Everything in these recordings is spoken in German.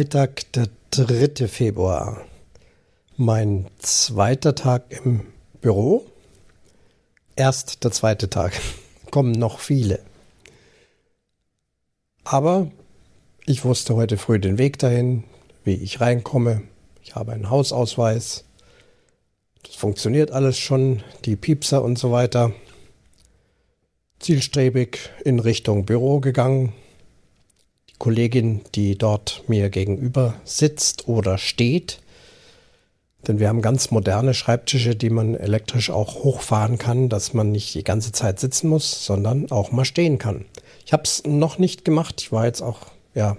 Freitag, der 3. Februar. Mein zweiter Tag im Büro. Erst der zweite Tag. Kommen noch viele. Aber ich wusste heute früh den Weg dahin, wie ich reinkomme. Ich habe einen Hausausweis. Das funktioniert alles schon, die Piepser und so weiter. Zielstrebig in Richtung Büro gegangen, Kollegin, die dort mir gegenüber sitzt oder steht. Denn wir haben ganz moderne Schreibtische, die man elektrisch auch hochfahren kann, dass man nicht die ganze Zeit sitzen muss, sondern auch mal stehen kann. Ich habe es noch nicht gemacht. Ich war jetzt auch ja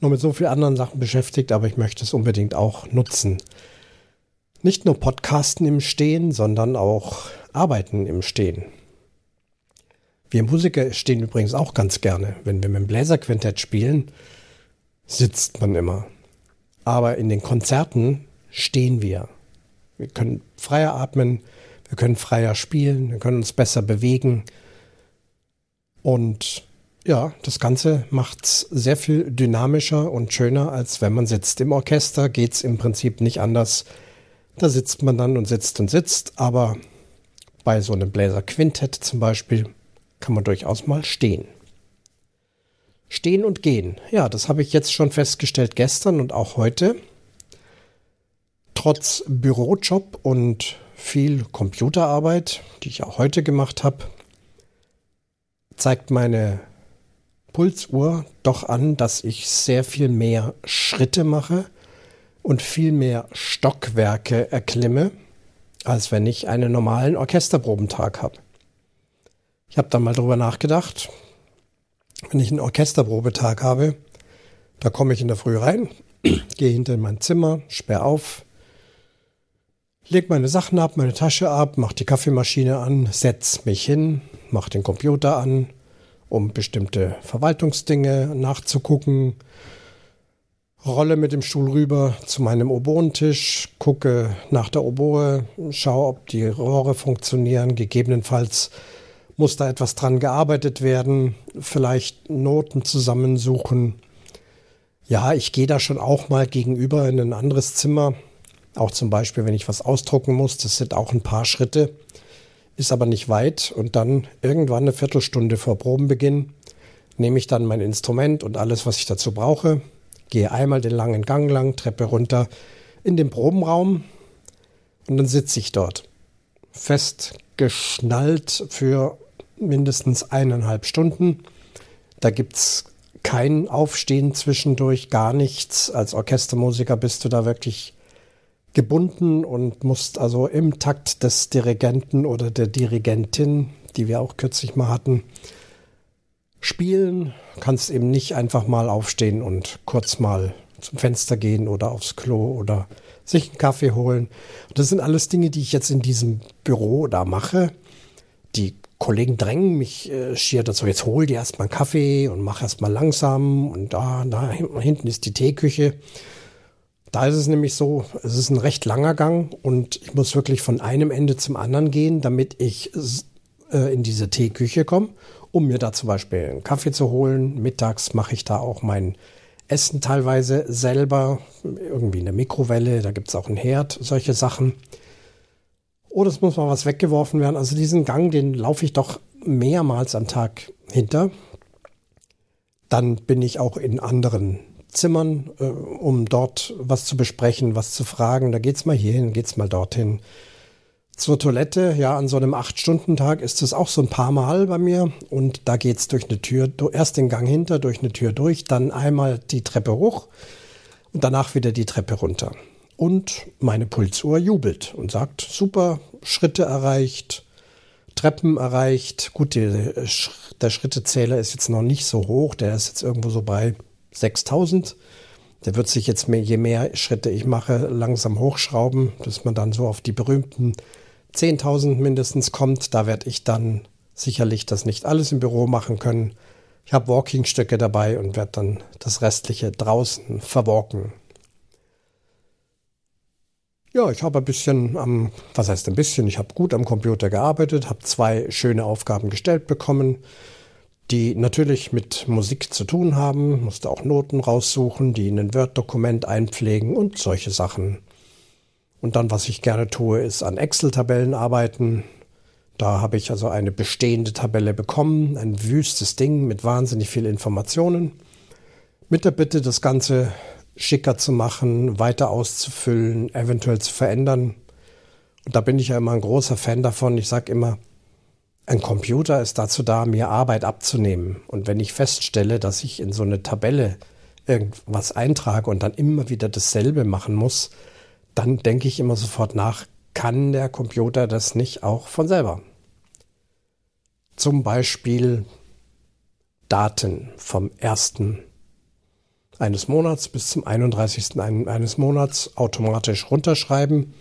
nur mit so vielen anderen Sachen beschäftigt, aber ich möchte es unbedingt auch nutzen. Nicht nur Podcasten im Stehen, sondern auch Arbeiten im Stehen. Wir Musiker stehen übrigens auch ganz gerne. Wenn wir mit dem Bläserquintett spielen, sitzt man immer. Aber in den Konzerten stehen wir. Wir können freier atmen, wir können freier spielen, wir können uns besser bewegen. Und ja, das Ganze macht es sehr viel dynamischer und schöner, als wenn man sitzt. Im Orchester geht es im Prinzip nicht anders. Da sitzt man dann und sitzt und sitzt, aber bei so einem Bläserquintett zum Beispiel kann man durchaus mal stehen. Stehen und gehen. Ja, das habe ich jetzt schon festgestellt gestern und auch heute. Trotz Bürojob und viel Computerarbeit, die ich auch heute gemacht habe, zeigt meine Pulsuhr doch an, dass ich sehr viel mehr Schritte mache und viel mehr Stockwerke erklimme, als wenn ich einen normalen Orchesterprobentag habe. Ich habe dann mal drüber nachgedacht, wenn ich einen Orchesterprobetag habe, da komme ich in der Früh rein, gehe hinter in mein Zimmer, sperre auf, leg meine Sachen ab, meine Tasche ab, mache die Kaffeemaschine an, setz mich hin, mache den Computer an, um bestimmte Verwaltungsdinge nachzugucken, rolle mit dem Stuhl rüber zu meinem Oboentisch, gucke nach der Oboe, schaue, ob die Rohre funktionieren, gegebenenfalls muss da etwas dran gearbeitet werden, vielleicht Noten zusammensuchen. Ja, ich gehe da schon auch mal gegenüber in ein anderes Zimmer, auch zum Beispiel, wenn ich was ausdrucken muss, das sind auch ein paar Schritte, ist aber nicht weit. Und dann irgendwann eine Viertelstunde vor Probenbeginn nehme ich dann mein Instrument und alles, was ich dazu brauche, gehe einmal den langen Gang lang, Treppe runter in den Probenraum und dann sitze ich dort. Fest geschnallt für mindestens eineinhalb Stunden. Da gibt es kein Aufstehen zwischendurch, gar nichts. Als Orchestermusiker bist du da wirklich gebunden und musst also im Takt des Dirigenten oder der Dirigentin, die wir auch kürzlich mal hatten, spielen. Kannst eben nicht einfach mal aufstehen und kurz mal zum Fenster gehen oder aufs Klo oder sich einen Kaffee holen. Das sind alles Dinge, die ich jetzt in diesem Büro da mache. Die Kollegen drängen mich äh, schier dazu, jetzt hol dir erstmal einen Kaffee und mach erstmal langsam und da, da hinten ist die Teeküche. Da ist es nämlich so, es ist ein recht langer Gang und ich muss wirklich von einem Ende zum anderen gehen, damit ich äh, in diese Teeküche komme, um mir da zum Beispiel einen Kaffee zu holen. Mittags mache ich da auch mein Essen teilweise selber, irgendwie eine Mikrowelle, da gibt es auch einen Herd, solche Sachen oder es muss mal was weggeworfen werden. Also diesen Gang, den laufe ich doch mehrmals am Tag hinter. Dann bin ich auch in anderen Zimmern, äh, um dort was zu besprechen, was zu fragen. Da geht's mal hierhin, geht's mal dorthin. Zur Toilette, ja, an so einem acht-Stunden-Tag ist es auch so ein paar Mal bei mir. Und da geht's durch eine Tür, erst den Gang hinter, durch eine Tür durch, dann einmal die Treppe hoch und danach wieder die Treppe runter und meine Pulsuhr jubelt und sagt, super, Schritte erreicht, Treppen erreicht. Gut, die, der Schrittezähler ist jetzt noch nicht so hoch, der ist jetzt irgendwo so bei 6000. Der wird sich jetzt mehr, je mehr Schritte ich mache, langsam hochschrauben, dass man dann so auf die berühmten 10.000 mindestens kommt. Da werde ich dann sicherlich das nicht alles im Büro machen können. Ich habe Walkingstöcke dabei und werde dann das restliche draußen verwalken. Ja, ich habe ein bisschen am, was heißt ein bisschen, ich habe gut am Computer gearbeitet, habe zwei schöne Aufgaben gestellt bekommen. die natürlich mit Musik zu tun haben, musste auch Noten raussuchen, die in ein Word-Dokument einpflegen und solche Sachen. Und dann, was ich gerne tue, ist an Excel-Tabellen arbeiten. Da habe ich also eine bestehende Tabelle bekommen, ein wüstes Ding mit wahnsinnig viel Informationen. Mit der Bitte, das Ganze schicker zu machen, weiter auszufüllen, eventuell zu verändern. Und da bin ich ja immer ein großer Fan davon. Ich sage immer, ein Computer ist dazu da, mir Arbeit abzunehmen. Und wenn ich feststelle, dass ich in so eine Tabelle irgendwas eintrage und dann immer wieder dasselbe machen muss, dann denke ich immer sofort nach, kann der Computer das nicht auch von selber? Zum Beispiel Daten vom ersten eines Monats bis zum 31. eines Monats automatisch runterschreiben.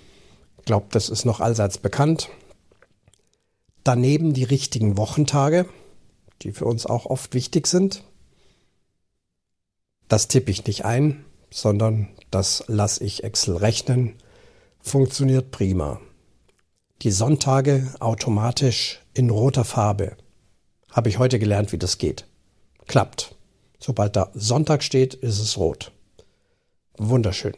Ich glaube, das ist noch allseits bekannt. Daneben die richtigen Wochentage, die für uns auch oft wichtig sind. Das tippe ich nicht ein, sondern das lasse ich Excel rechnen. Funktioniert prima. Die Sonntage automatisch in roter Farbe. Habe ich heute gelernt, wie das geht. Klappt. Sobald da Sonntag steht, ist es rot. Wunderschön.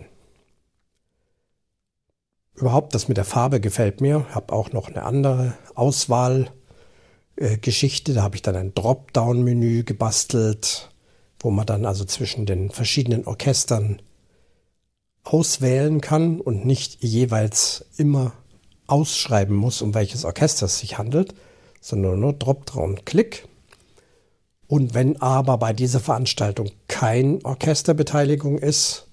Überhaupt das mit der Farbe gefällt mir. Habe auch noch eine andere Auswahlgeschichte. Äh, da habe ich dann ein Dropdown-Menü gebastelt, wo man dann also zwischen den verschiedenen Orchestern auswählen kann und nicht jeweils immer ausschreiben muss, um welches Orchester es sich handelt, sondern nur Dropdown-Klick und wenn aber bei dieser Veranstaltung kein Orchesterbeteiligung ist,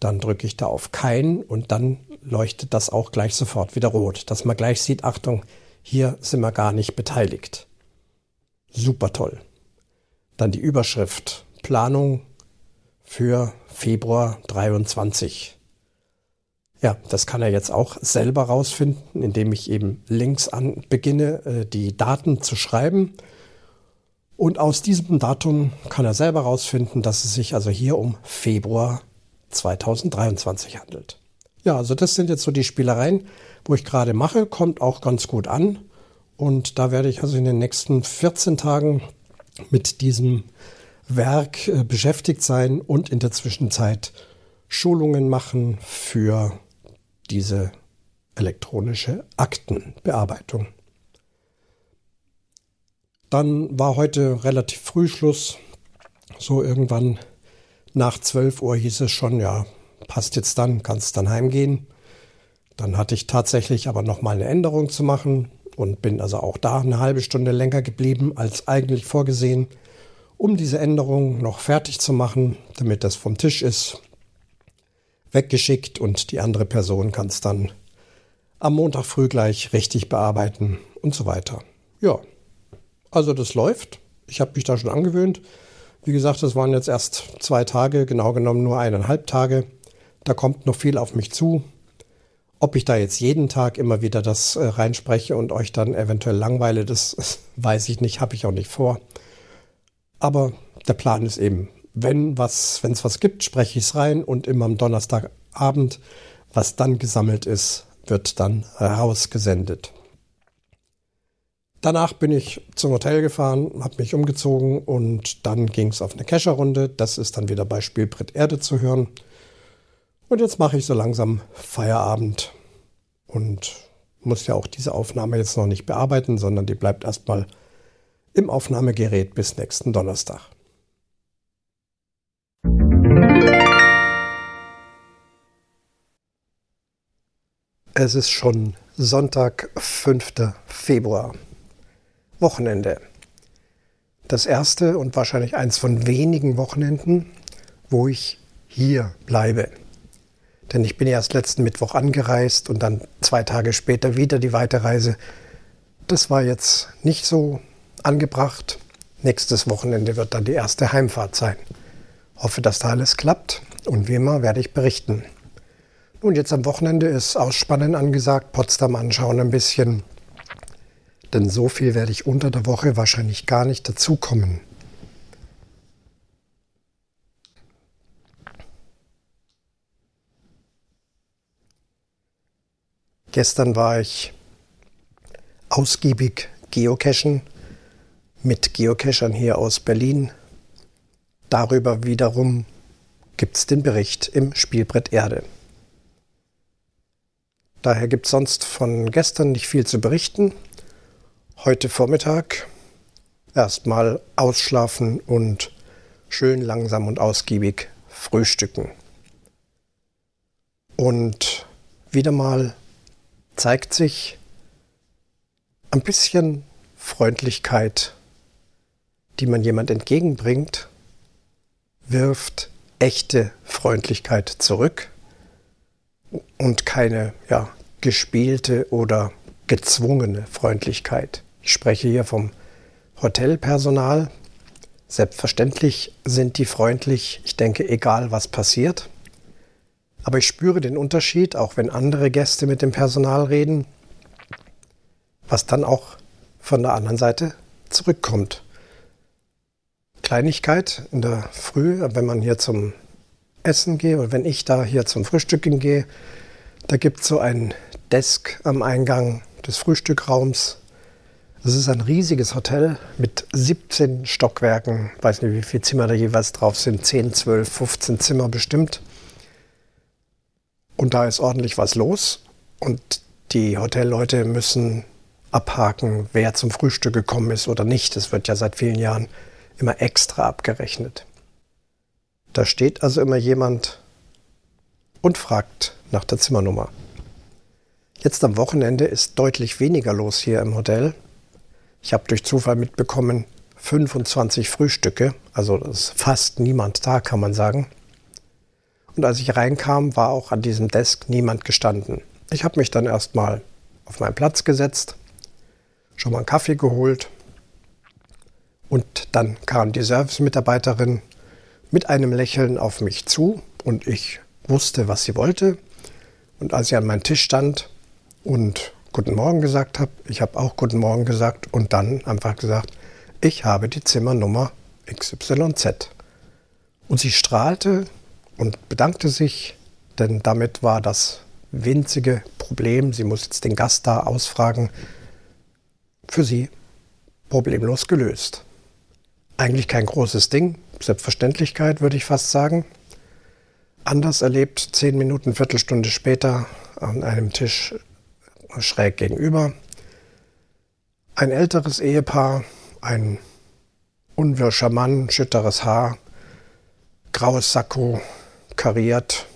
dann drücke ich da auf kein und dann leuchtet das auch gleich sofort wieder rot, dass man gleich sieht, Achtung, hier sind wir gar nicht beteiligt. Super toll. Dann die Überschrift Planung für Februar 23. Ja, das kann er jetzt auch selber rausfinden, indem ich eben links an beginne, äh, die Daten zu schreiben und aus diesem Datum kann er selber herausfinden, dass es sich also hier um Februar 2023 handelt. Ja, also das sind jetzt so die Spielereien, wo ich gerade mache, kommt auch ganz gut an. Und da werde ich also in den nächsten 14 Tagen mit diesem Werk äh, beschäftigt sein und in der Zwischenzeit Schulungen machen für diese elektronische Aktenbearbeitung. Dann war heute relativ früh Schluss. So irgendwann nach 12 Uhr hieß es schon, ja, passt jetzt dann, kannst dann heimgehen. Dann hatte ich tatsächlich aber noch mal eine Änderung zu machen und bin also auch da eine halbe Stunde länger geblieben als eigentlich vorgesehen, um diese Änderung noch fertig zu machen, damit das vom Tisch ist, weggeschickt und die andere Person kann es dann am Montag früh gleich richtig bearbeiten und so weiter. Ja, also das läuft. Ich habe mich da schon angewöhnt. Wie gesagt, das waren jetzt erst zwei Tage, genau genommen nur eineinhalb Tage. Da kommt noch viel auf mich zu. Ob ich da jetzt jeden Tag immer wieder das äh, reinspreche und euch dann eventuell langweile, das weiß ich nicht, habe ich auch nicht vor. Aber der Plan ist eben, wenn was, wenn es was gibt, spreche ich es rein und immer am Donnerstagabend, was dann gesammelt ist, wird dann rausgesendet. Danach bin ich zum Hotel gefahren, habe mich umgezogen und dann ging es auf eine Kescherrunde. Das ist dann wieder bei Spielbrett Erde zu hören. Und jetzt mache ich so langsam Feierabend und muss ja auch diese Aufnahme jetzt noch nicht bearbeiten, sondern die bleibt erstmal im Aufnahmegerät bis nächsten Donnerstag. Es ist schon Sonntag, 5. Februar. Wochenende. Das erste und wahrscheinlich eins von wenigen Wochenenden, wo ich hier bleibe. Denn ich bin erst letzten Mittwoch angereist und dann zwei Tage später wieder die Weiterreise. Das war jetzt nicht so angebracht. Nächstes Wochenende wird dann die erste Heimfahrt sein. Hoffe, dass da alles klappt und wie immer werde ich berichten. Nun, jetzt am Wochenende ist Ausspannen angesagt, Potsdam anschauen ein bisschen, denn so viel werde ich unter der Woche wahrscheinlich gar nicht dazukommen. Gestern war ich ausgiebig geocachen mit Geocachern hier aus Berlin. Darüber wiederum gibt es den Bericht im Spielbrett Erde. Daher gibt es sonst von gestern nicht viel zu berichten. Heute Vormittag erstmal ausschlafen und schön langsam und ausgiebig frühstücken. Und wieder mal zeigt sich ein bisschen Freundlichkeit, die man jemand entgegenbringt, wirft echte Freundlichkeit zurück und keine ja, gespielte oder gezwungene Freundlichkeit. Ich spreche hier vom Hotelpersonal. Selbstverständlich sind die freundlich, ich denke, egal was passiert. Aber ich spüre den Unterschied, auch wenn andere Gäste mit dem Personal reden, was dann auch von der anderen Seite zurückkommt. Kleinigkeit in der Früh, wenn man hier zum Essen geht oder wenn ich da hier zum Frühstücken gehe, da gibt es so ein Desk am Eingang des Frühstückraums. Das ist ein riesiges Hotel mit 17 Stockwerken. Ich weiß nicht, wie viele Zimmer da jeweils drauf sind. 10, 12, 15 Zimmer bestimmt. Und da ist ordentlich was los. Und die Hotelleute müssen abhaken, wer zum Frühstück gekommen ist oder nicht. Das wird ja seit vielen Jahren immer extra abgerechnet. Da steht also immer jemand und fragt nach der Zimmernummer. Jetzt am Wochenende ist deutlich weniger los hier im Hotel. Ich habe durch Zufall mitbekommen, 25 Frühstücke, also ist fast niemand da, kann man sagen. Und als ich reinkam, war auch an diesem Desk niemand gestanden. Ich habe mich dann erstmal auf meinen Platz gesetzt, schon mal einen Kaffee geholt und dann kam die Service-Mitarbeiterin mit einem Lächeln auf mich zu und ich wusste, was sie wollte. Und als ich an meinem Tisch stand und Guten Morgen gesagt habe, ich habe auch Guten Morgen gesagt und dann einfach gesagt, ich habe die Zimmernummer XYZ. Und sie strahlte und bedankte sich, denn damit war das winzige Problem, sie muss jetzt den Gast da ausfragen, für sie problemlos gelöst. Eigentlich kein großes Ding, Selbstverständlichkeit würde ich fast sagen. Anders erlebt, zehn Minuten, Viertelstunde später an einem Tisch schräg gegenüber. Ein älteres Ehepaar, ein unwirscher Mann, schütteres Haar, graues Sakko, kariert.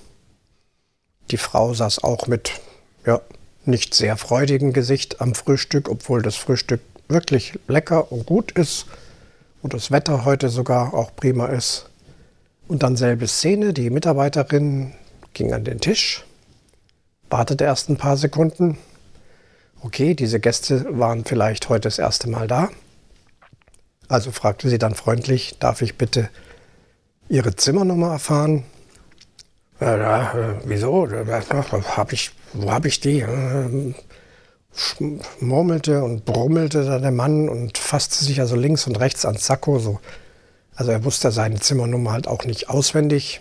Die Frau saß auch mit ja, nicht sehr freudigem Gesicht am Frühstück, obwohl das Frühstück wirklich lecker und gut ist und das Wetter heute sogar auch prima ist. Und dann selbe Szene, die Mitarbeiterin ging an den Tisch, wartete erst ein paar Sekunden. Okay, diese Gäste waren vielleicht heute das erste Mal da. Also fragte sie dann freundlich, darf ich bitte Ihre Zimmernummer erfahren? Ja, äh, wieso? Hab ich, wo habe ich die? Äh, murmelte und brummelte da der Mann und fasste sich also links und rechts ans Sakko. So. Also er wusste seine Zimmernummer halt auch nicht auswendig.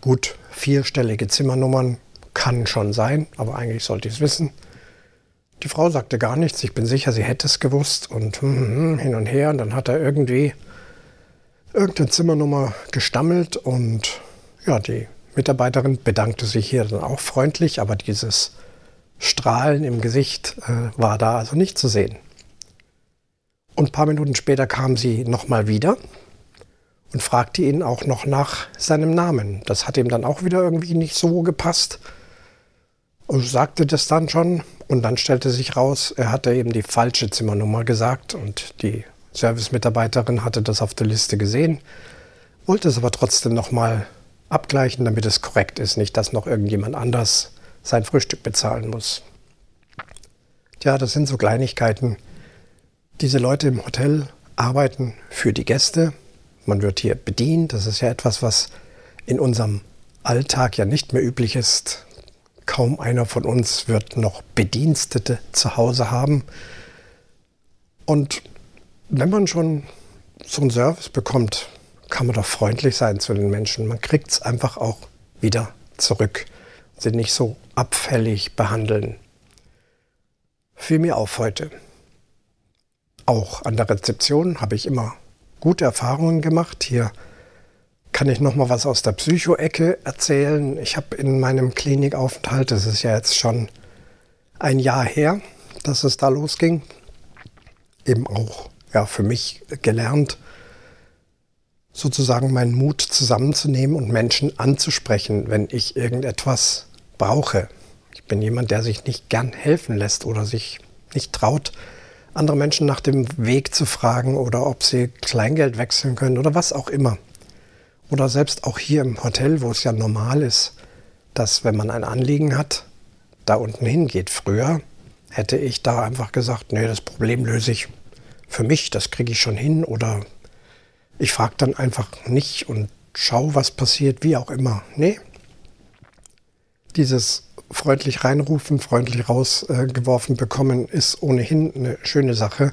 Gut, vierstellige Zimmernummern kann schon sein, aber eigentlich sollte ich es wissen. Die Frau sagte gar nichts. Ich bin sicher, sie hätte es gewusst und hm, hm, hm, hin und her. Und dann hat er irgendwie irgendeine Zimmernummer gestammelt und ja, die Mitarbeiterin bedankte sich hier dann auch freundlich, aber dieses Strahlen im Gesicht äh, war da also nicht zu sehen. Und ein paar Minuten später kam sie nochmal wieder und fragte ihn auch noch nach seinem Namen. Das hat ihm dann auch wieder irgendwie nicht so gepasst. Sagte das dann schon. Und dann stellte sich raus, er hatte eben die falsche Zimmernummer gesagt und die Servicemitarbeiterin hatte das auf der Liste gesehen, wollte es aber trotzdem nochmal abgleichen, damit es korrekt ist, nicht dass noch irgendjemand anders sein Frühstück bezahlen muss. Tja, das sind so Kleinigkeiten. Diese Leute im Hotel arbeiten für die Gäste. Man wird hier bedient. Das ist ja etwas, was in unserem Alltag ja nicht mehr üblich ist. Kaum einer von uns wird noch Bedienstete zu Hause haben. Und wenn man schon so einen Service bekommt, kann man doch freundlich sein zu den Menschen. Man kriegt es einfach auch wieder zurück. Sie nicht so abfällig behandeln. Fiel mir auf heute. Auch an der Rezeption habe ich immer gute Erfahrungen gemacht. Hier kann ich noch mal was aus der Psycho-Ecke erzählen. Ich habe in meinem Klinikaufenthalt, das ist ja jetzt schon ein Jahr her, dass es da losging, eben auch ja, für mich gelernt, sozusagen meinen Mut zusammenzunehmen und Menschen anzusprechen, wenn ich irgendetwas brauche. Ich bin jemand, der sich nicht gern helfen lässt oder sich nicht traut, andere Menschen nach dem Weg zu fragen oder ob sie Kleingeld wechseln können oder was auch immer. Oder selbst auch hier im Hotel, wo es ja normal ist, dass wenn man ein Anliegen hat, da unten hingeht. Früher hätte ich da einfach gesagt, nee, das Problem löse ich für mich, das kriege ich schon hin. Oder ich frage dann einfach nicht und schaue, was passiert, wie auch immer. Nee. Dieses freundlich reinrufen, freundlich rausgeworfen bekommen, ist ohnehin eine schöne Sache.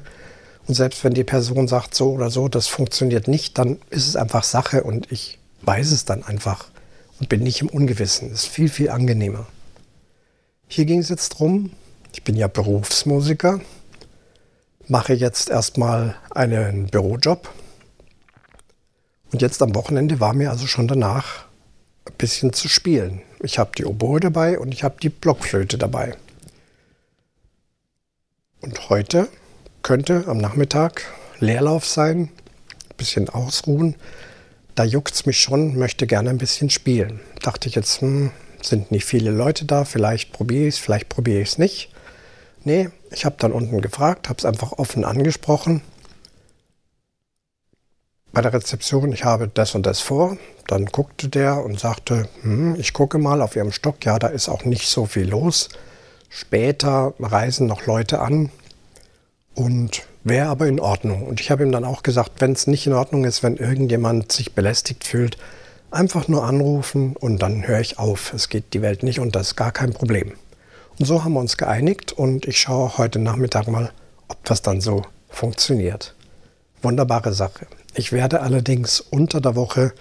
Und selbst wenn die Person sagt so oder so, das funktioniert nicht, dann ist es einfach Sache und ich weiß es dann einfach und bin nicht im Ungewissen. Das ist viel, viel angenehmer. Hier ging es jetzt drum, ich bin ja Berufsmusiker, mache jetzt erstmal einen Bürojob. Und jetzt am Wochenende war mir also schon danach ein bisschen zu spielen. Ich habe die Oboe dabei und ich habe die Blockflöte dabei. Und heute könnte am Nachmittag Leerlauf sein, ein bisschen ausruhen. Da juckt es mich schon, möchte gerne ein bisschen spielen. Dachte ich jetzt, hm, sind nicht viele Leute da, vielleicht probiere ich es, vielleicht probiere ich es nicht. Nee, ich habe dann unten gefragt, habe es einfach offen angesprochen. Bei der Rezeption, ich habe das und das vor. Dann guckte der und sagte, hm, ich gucke mal auf Ihrem Stock, ja, da ist auch nicht so viel los. Später reisen noch Leute an, und wäre aber in Ordnung. Und ich habe ihm dann auch gesagt, wenn es nicht in Ordnung ist, wenn irgendjemand sich belästigt fühlt, einfach nur anrufen und dann höre ich auf. Es geht die Welt nicht das ist gar kein Problem. Und so haben wir uns geeinigt und ich schaue heute Nachmittag mal, ob das dann so funktioniert. Wunderbare Sache. Ich werde allerdings unter der Woche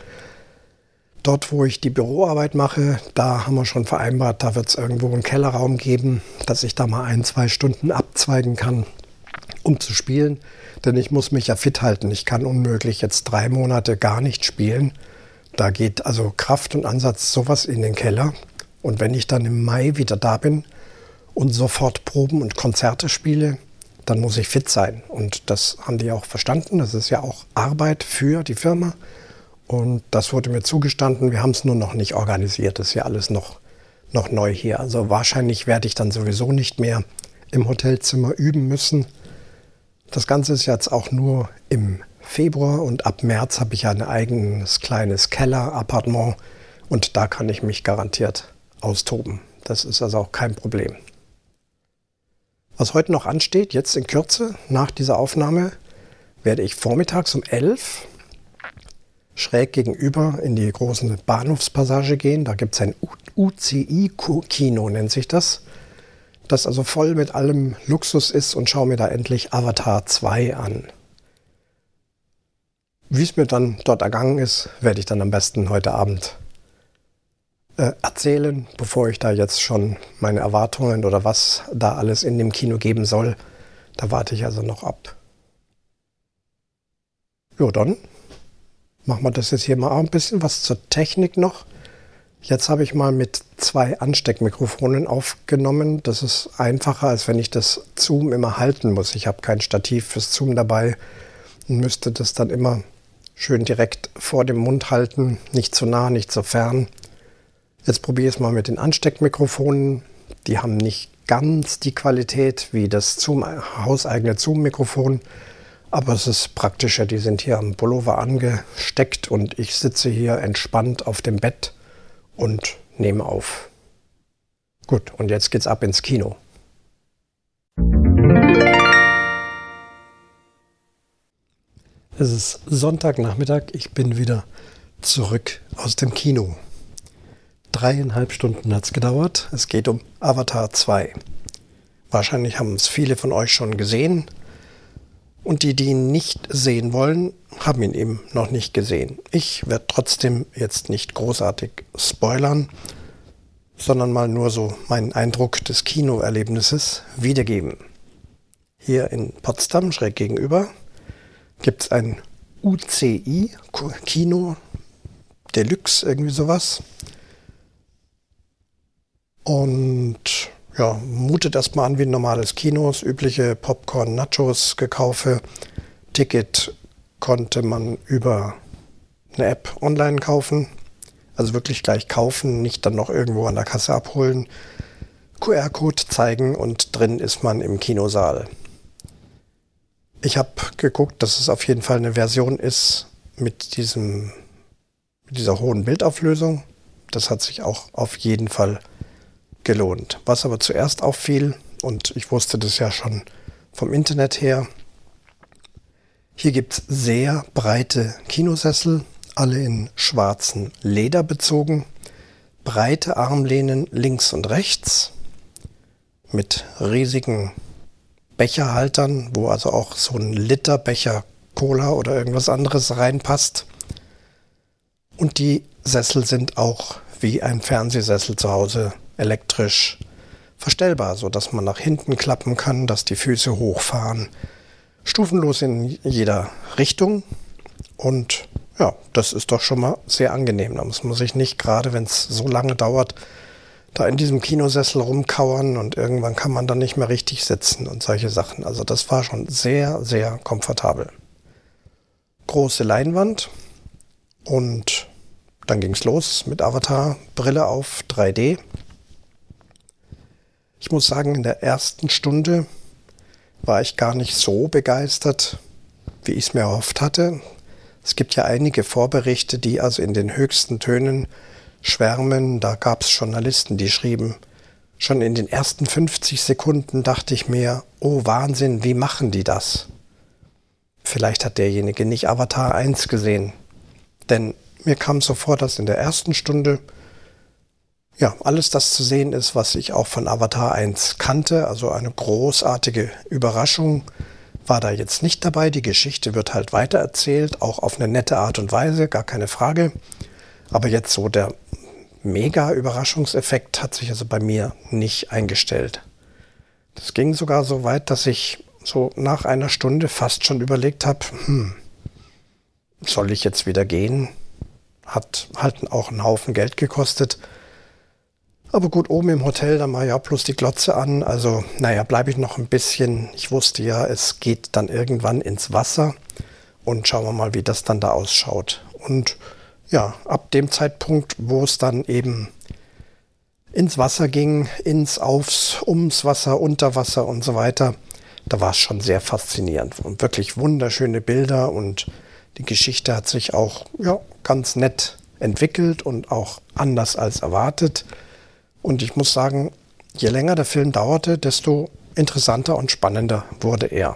dort, wo ich die Büroarbeit mache, da haben wir schon vereinbart, da wird es irgendwo einen Kellerraum geben, dass ich da mal ein, zwei Stunden abzweigen kann um zu spielen, denn ich muss mich ja fit halten. Ich kann unmöglich jetzt drei Monate gar nicht spielen. Da geht also Kraft und Ansatz sowas in den Keller. Und wenn ich dann im Mai wieder da bin und sofort Proben und Konzerte spiele, dann muss ich fit sein. Und das haben die auch verstanden. Das ist ja auch Arbeit für die Firma. Und das wurde mir zugestanden. Wir haben es nur noch nicht organisiert. Das ist ja alles noch, noch neu hier. Also wahrscheinlich werde ich dann sowieso nicht mehr im Hotelzimmer üben müssen, das Ganze ist jetzt auch nur im Februar und ab März habe ich ein eigenes kleines Keller-Appartement und da kann ich mich garantiert austoben. Das ist also auch kein Problem. Was heute noch ansteht, jetzt in Kürze nach dieser Aufnahme, werde ich vormittags um 11 schräg gegenüber in die große Bahnhofspassage gehen. Da gibt es ein UCI-Kino, nennt sich das das also voll mit allem Luxus ist und schaue mir da endlich Avatar 2 an. Wie es mir dann dort ergangen ist, werde ich dann am besten heute Abend äh, erzählen, bevor ich da jetzt schon meine Erwartungen oder was da alles in dem Kino geben soll. Da warte ich also noch ab. Jo, dann machen wir das jetzt hier mal auch ein bisschen was zur Technik noch. Jetzt habe ich mal mit zwei Ansteckmikrofonen aufgenommen. Das ist einfacher, als wenn ich das Zoom immer halten muss. Ich habe kein Stativ fürs Zoom dabei und müsste das dann immer schön direkt vor dem Mund halten, nicht zu nah, nicht zu fern. Jetzt probiere ich es mal mit den Ansteckmikrofonen. Die haben nicht ganz die Qualität wie das Zoom, hauseigene Zoom-Mikrofon, aber es ist praktischer. Die sind hier am Pullover angesteckt und ich sitze hier entspannt auf dem Bett und nehme auf. Gut, und jetzt geht's ab ins Kino. Es ist Sonntagnachmittag, ich bin wieder zurück aus dem Kino. Dreieinhalb Stunden hat es gedauert. Es geht um Avatar 2. Wahrscheinlich haben es viele von euch schon gesehen. Und die, die ihn nicht sehen wollen, haben ihn eben noch nicht gesehen. Ich werde trotzdem jetzt nicht großartig spoilern, sondern mal nur so meinen Eindruck des Kinoerlebnisses wiedergeben. hier in Potsdam, schräg gegenüber, gibt es ein UCI, Kino Deluxe, irgendwie sowas. Und ja, mutet erstmal an wie ein normales Kino, übliche Popcorn, Nachos gekaufe. Ticket konnte man über eine App online kaufen. Also wirklich gleich kaufen, nicht dann noch irgendwo an der Kasse abholen. QR-Code zeigen und drin ist man im Kinosaal. Ich habe geguckt, dass es auf jeden Fall eine Version ist mit, diesem, mit dieser hohen Bildauflösung. Das hat sich auch auf jeden Fall gelohnt. Was aber zuerst auffiel, und ich wusste das ja schon vom Internet her, hier gibt es sehr breite Kinosessel, alle in schwarzen Leder bezogen, breite Armlehnen links und rechts mit riesigen Becherhaltern, wo also auch so ein Literbecher Cola oder irgendwas anderes reinpasst. Und die Sessel sind auch wie ein Fernsehsessel zu Hause elektrisch verstellbar, sodass man nach hinten klappen kann, dass die Füße hochfahren. Stufenlos in jeder Richtung. Und ja, das ist doch schon mal sehr angenehm. Da muss man sich nicht, gerade wenn es so lange dauert, da in diesem Kinosessel rumkauern und irgendwann kann man dann nicht mehr richtig sitzen und solche Sachen. Also das war schon sehr, sehr komfortabel. Große Leinwand und dann ging es los mit Avatar, Brille auf 3D. Ich muss sagen, in der ersten Stunde war ich gar nicht so begeistert, wie ich es mir erhofft hatte. Es gibt ja einige Vorberichte, die also in den höchsten Tönen schwärmen. Da gab es Journalisten, die schrieben, schon in den ersten 50 Sekunden dachte ich mir, oh Wahnsinn, wie machen die das? Vielleicht hat derjenige nicht Avatar 1 gesehen. Denn mir kam so vor, dass in der ersten Stunde ja, alles das zu sehen ist, was ich auch von Avatar 1 kannte. Also eine großartige Überraschung war da jetzt nicht dabei. Die Geschichte wird halt weitererzählt, auch auf eine nette Art und Weise, gar keine Frage. Aber jetzt so der Mega-Überraschungseffekt hat sich also bei mir nicht eingestellt. Das ging sogar so weit, dass ich so nach einer Stunde fast schon überlegt habe, hm, soll ich jetzt wieder gehen? Hat halt auch einen Haufen Geld gekostet. Aber gut, oben im Hotel, da war ja bloß die Glotze an. Also, naja, bleibe ich noch ein bisschen. Ich wusste ja, es geht dann irgendwann ins Wasser. Und schauen wir mal, wie das dann da ausschaut. Und ja, ab dem Zeitpunkt, wo es dann eben ins Wasser ging, ins, aufs, ums Wasser, unter Wasser und so weiter, da war es schon sehr faszinierend und wirklich wunderschöne Bilder und die Geschichte hat sich auch ja, ganz nett entwickelt und auch anders als erwartet. Und ich muss sagen, je länger der Film dauerte, desto interessanter und spannender wurde er.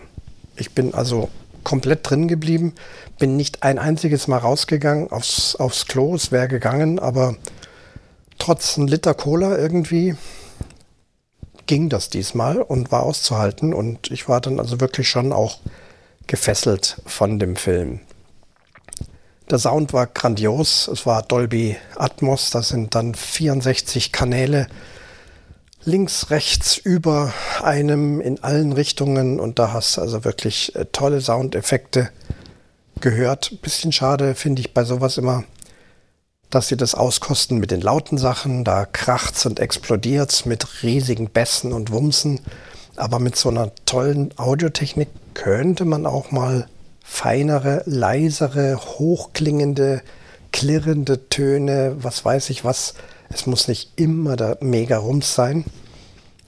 Ich bin also komplett drin geblieben, bin nicht ein einziges Mal rausgegangen aufs, aufs Klo, es wäre gegangen, aber trotz ein Liter Cola irgendwie ging das diesmal und war auszuhalten und ich war dann also wirklich schon auch gefesselt von dem Film. Der Sound war grandios, es war Dolby Atmos, das sind dann 64 Kanäle links, rechts, über einem in allen Richtungen und da hast du also wirklich äh, tolle Soundeffekte gehört. Bisschen schade finde ich bei sowas immer, dass sie das auskosten mit den lauten Sachen. Da kracht's und explodiert's mit riesigen Bässen und Wumsen. Aber mit so einer tollen Audiotechnik könnte man auch mal feinere, leisere, hochklingende, klirrende Töne, was weiß ich was, es muss nicht immer der Mega-Rums sein.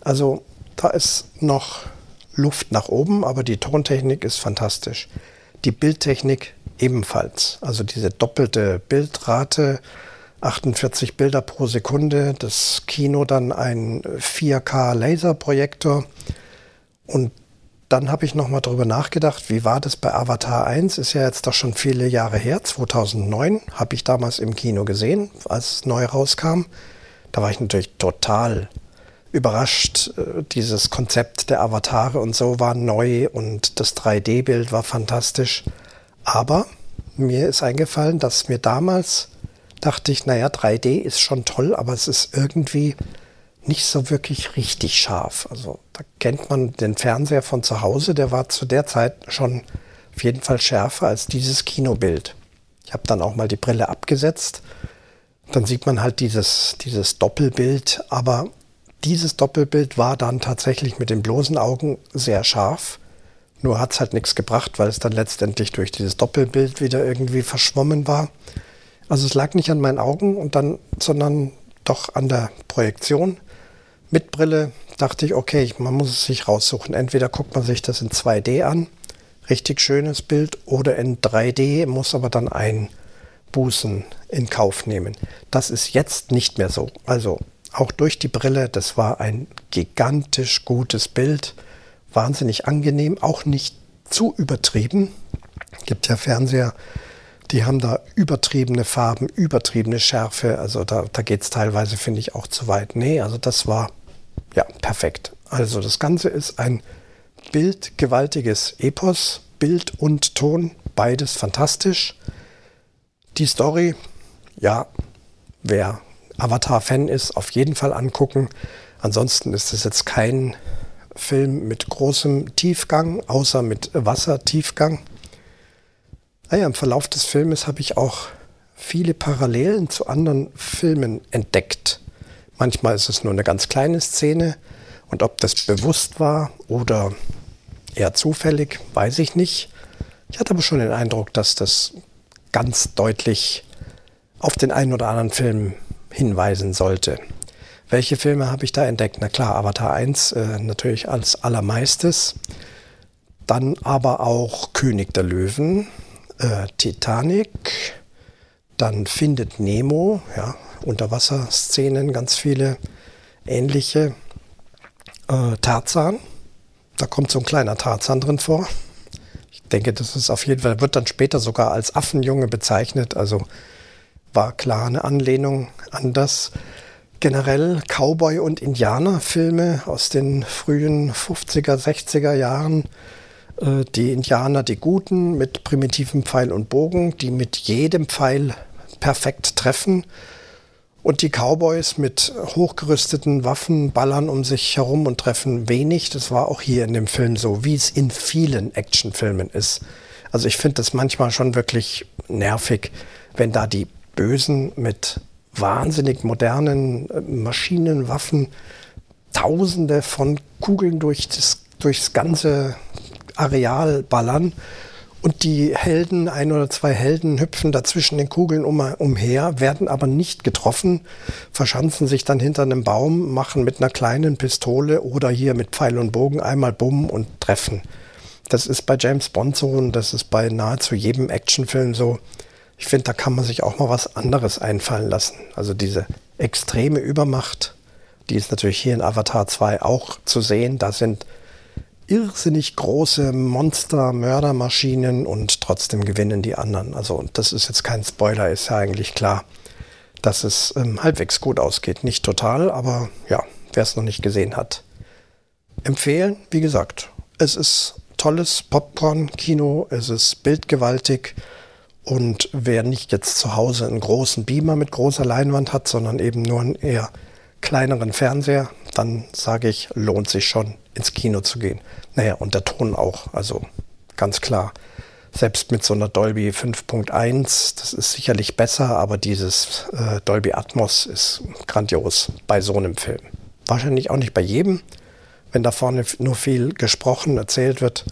Also da ist noch Luft nach oben, aber die Tontechnik ist fantastisch. Die Bildtechnik ebenfalls. Also diese doppelte Bildrate, 48 Bilder pro Sekunde, das Kino dann ein 4K Laserprojektor und dann habe ich nochmal drüber nachgedacht, wie war das bei Avatar 1? Ist ja jetzt doch schon viele Jahre her, 2009, habe ich damals im Kino gesehen, als es neu rauskam. Da war ich natürlich total überrascht. Äh, dieses Konzept der Avatare und so war neu und das 3D-Bild war fantastisch. Aber mir ist eingefallen, dass mir damals dachte ich, naja, 3D ist schon toll, aber es ist irgendwie nicht so wirklich richtig scharf. Also da kennt man den Fernseher von zu Hause, der war zu der Zeit schon auf jeden Fall schärfer als dieses Kinobild. Ich habe dann auch mal die Brille abgesetzt. Dann sieht man halt dieses, dieses Doppelbild, aber dieses Doppelbild war dann tatsächlich mit den bloßen Augen sehr scharf. Nur hat es halt nichts gebracht, weil es dann letztendlich durch dieses Doppelbild wieder irgendwie verschwommen war. Also es lag nicht an meinen Augen und dann, sondern doch an der Projektion. Mit Brille dachte ich, okay, man muss es sich raussuchen. Entweder guckt man sich das in 2D an, richtig schönes Bild, oder in 3D, muss aber dann Einbußen in Kauf nehmen. Das ist jetzt nicht mehr so. Also auch durch die Brille, das war ein gigantisch gutes Bild, wahnsinnig angenehm, auch nicht zu übertrieben. Es gibt ja Fernseher, die haben da übertriebene Farben, übertriebene Schärfe. Also da, da geht es teilweise, finde ich, auch zu weit. Nee, also das war ja perfekt. Also das Ganze ist ein bildgewaltiges Epos, Bild und Ton, beides fantastisch. Die Story, ja, wer Avatar-Fan ist, auf jeden Fall angucken. Ansonsten ist es jetzt kein Film mit großem Tiefgang, außer mit Wassertiefgang. Naja, im Verlauf des Filmes habe ich auch viele Parallelen zu anderen Filmen entdeckt. Manchmal ist es nur eine ganz kleine Szene und ob das bewusst war oder eher zufällig, weiß ich nicht. Ich hatte aber schon den Eindruck, dass das ganz deutlich auf den einen oder anderen Film hinweisen sollte. Welche Filme habe ich da entdeckt? Na klar, Avatar 1 äh, natürlich als allermeistes. Dann aber auch König der Löwen, äh, Titanic, dann Findet Nemo, ja, Unterwasserszenen, ganz viele ähnliche. Äh, Tarzan, da kommt so ein kleiner Tarzan drin vor. Ich denke, das ist auf jeden Fall, wird dann später sogar als Affenjunge bezeichnet, also war klar eine Anlehnung an das. Generell Cowboy- und Indianerfilme aus den frühen 50er, 60er Jahren. Äh, die Indianer, die Guten mit primitivem Pfeil und Bogen, die mit jedem Pfeil perfekt treffen. Und die Cowboys mit hochgerüsteten Waffen ballern um sich herum und treffen wenig. Das war auch hier in dem Film so, wie es in vielen Actionfilmen ist. Also ich finde das manchmal schon wirklich nervig, wenn da die Bösen mit wahnsinnig modernen äh, Maschinenwaffen Tausende von Kugeln durch das, durchs ganze Areal ballern und die Helden, ein oder zwei Helden, hüpfen dazwischen den Kugeln um, umher, werden aber nicht getroffen, verschanzen sich dann hinter einem Baum, machen mit einer kleinen Pistole oder hier mit Pfeil und Bogen einmal Bumm und treffen. Das ist bei James Bond so und das ist bei nahezu jedem Actionfilm so ich finde, da kann man sich auch mal was anderes einfallen lassen. Also diese extreme Übermacht, die ist natürlich hier in Avatar 2 auch zu sehen. Da sind irrsinnig große Monster, Mördermaschinen und trotzdem gewinnen die anderen. Also das ist jetzt kein Spoiler, ist ja eigentlich klar, dass es ähm, halbwegs gut ausgeht. Nicht total, aber ja, wer es noch nicht gesehen hat. Empfehlen, wie gesagt, es ist tolles Popcorn-Kino, es ist bildgewaltig und wer nicht jetzt zu Hause einen großen Beamer mit großer Leinwand hat, sondern eben nur einen eher kleineren Fernseher, dann sage ich, lohnt sich schon ins Kino zu gehen. Naja, und der Ton auch, also ganz klar. Selbst mit so einer Dolby 5.1, das ist sicherlich besser, aber dieses äh, Dolby Atmos ist grandios bei so einem Film. Wahrscheinlich auch nicht bei jedem. Wenn da vorne nur viel gesprochen, erzählt wird,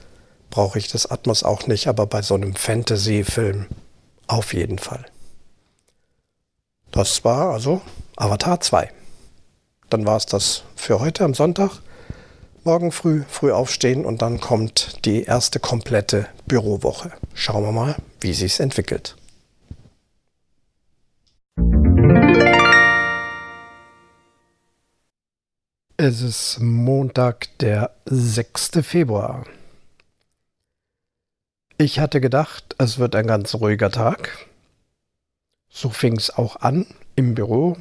brauche ich das Atmos auch nicht, aber bei so einem Fantasy-Film auf jeden Fall. Das war also Avatar 2. Dann war es das für heute am Sonntag. Morgen früh, früh aufstehen und dann kommt die erste komplette Bürowoche. Schauen wir mal, wie sich's entwickelt. Es ist Montag, der 6. Februar. Ich hatte gedacht, es wird ein ganz ruhiger Tag. So fing es auch an im Büro.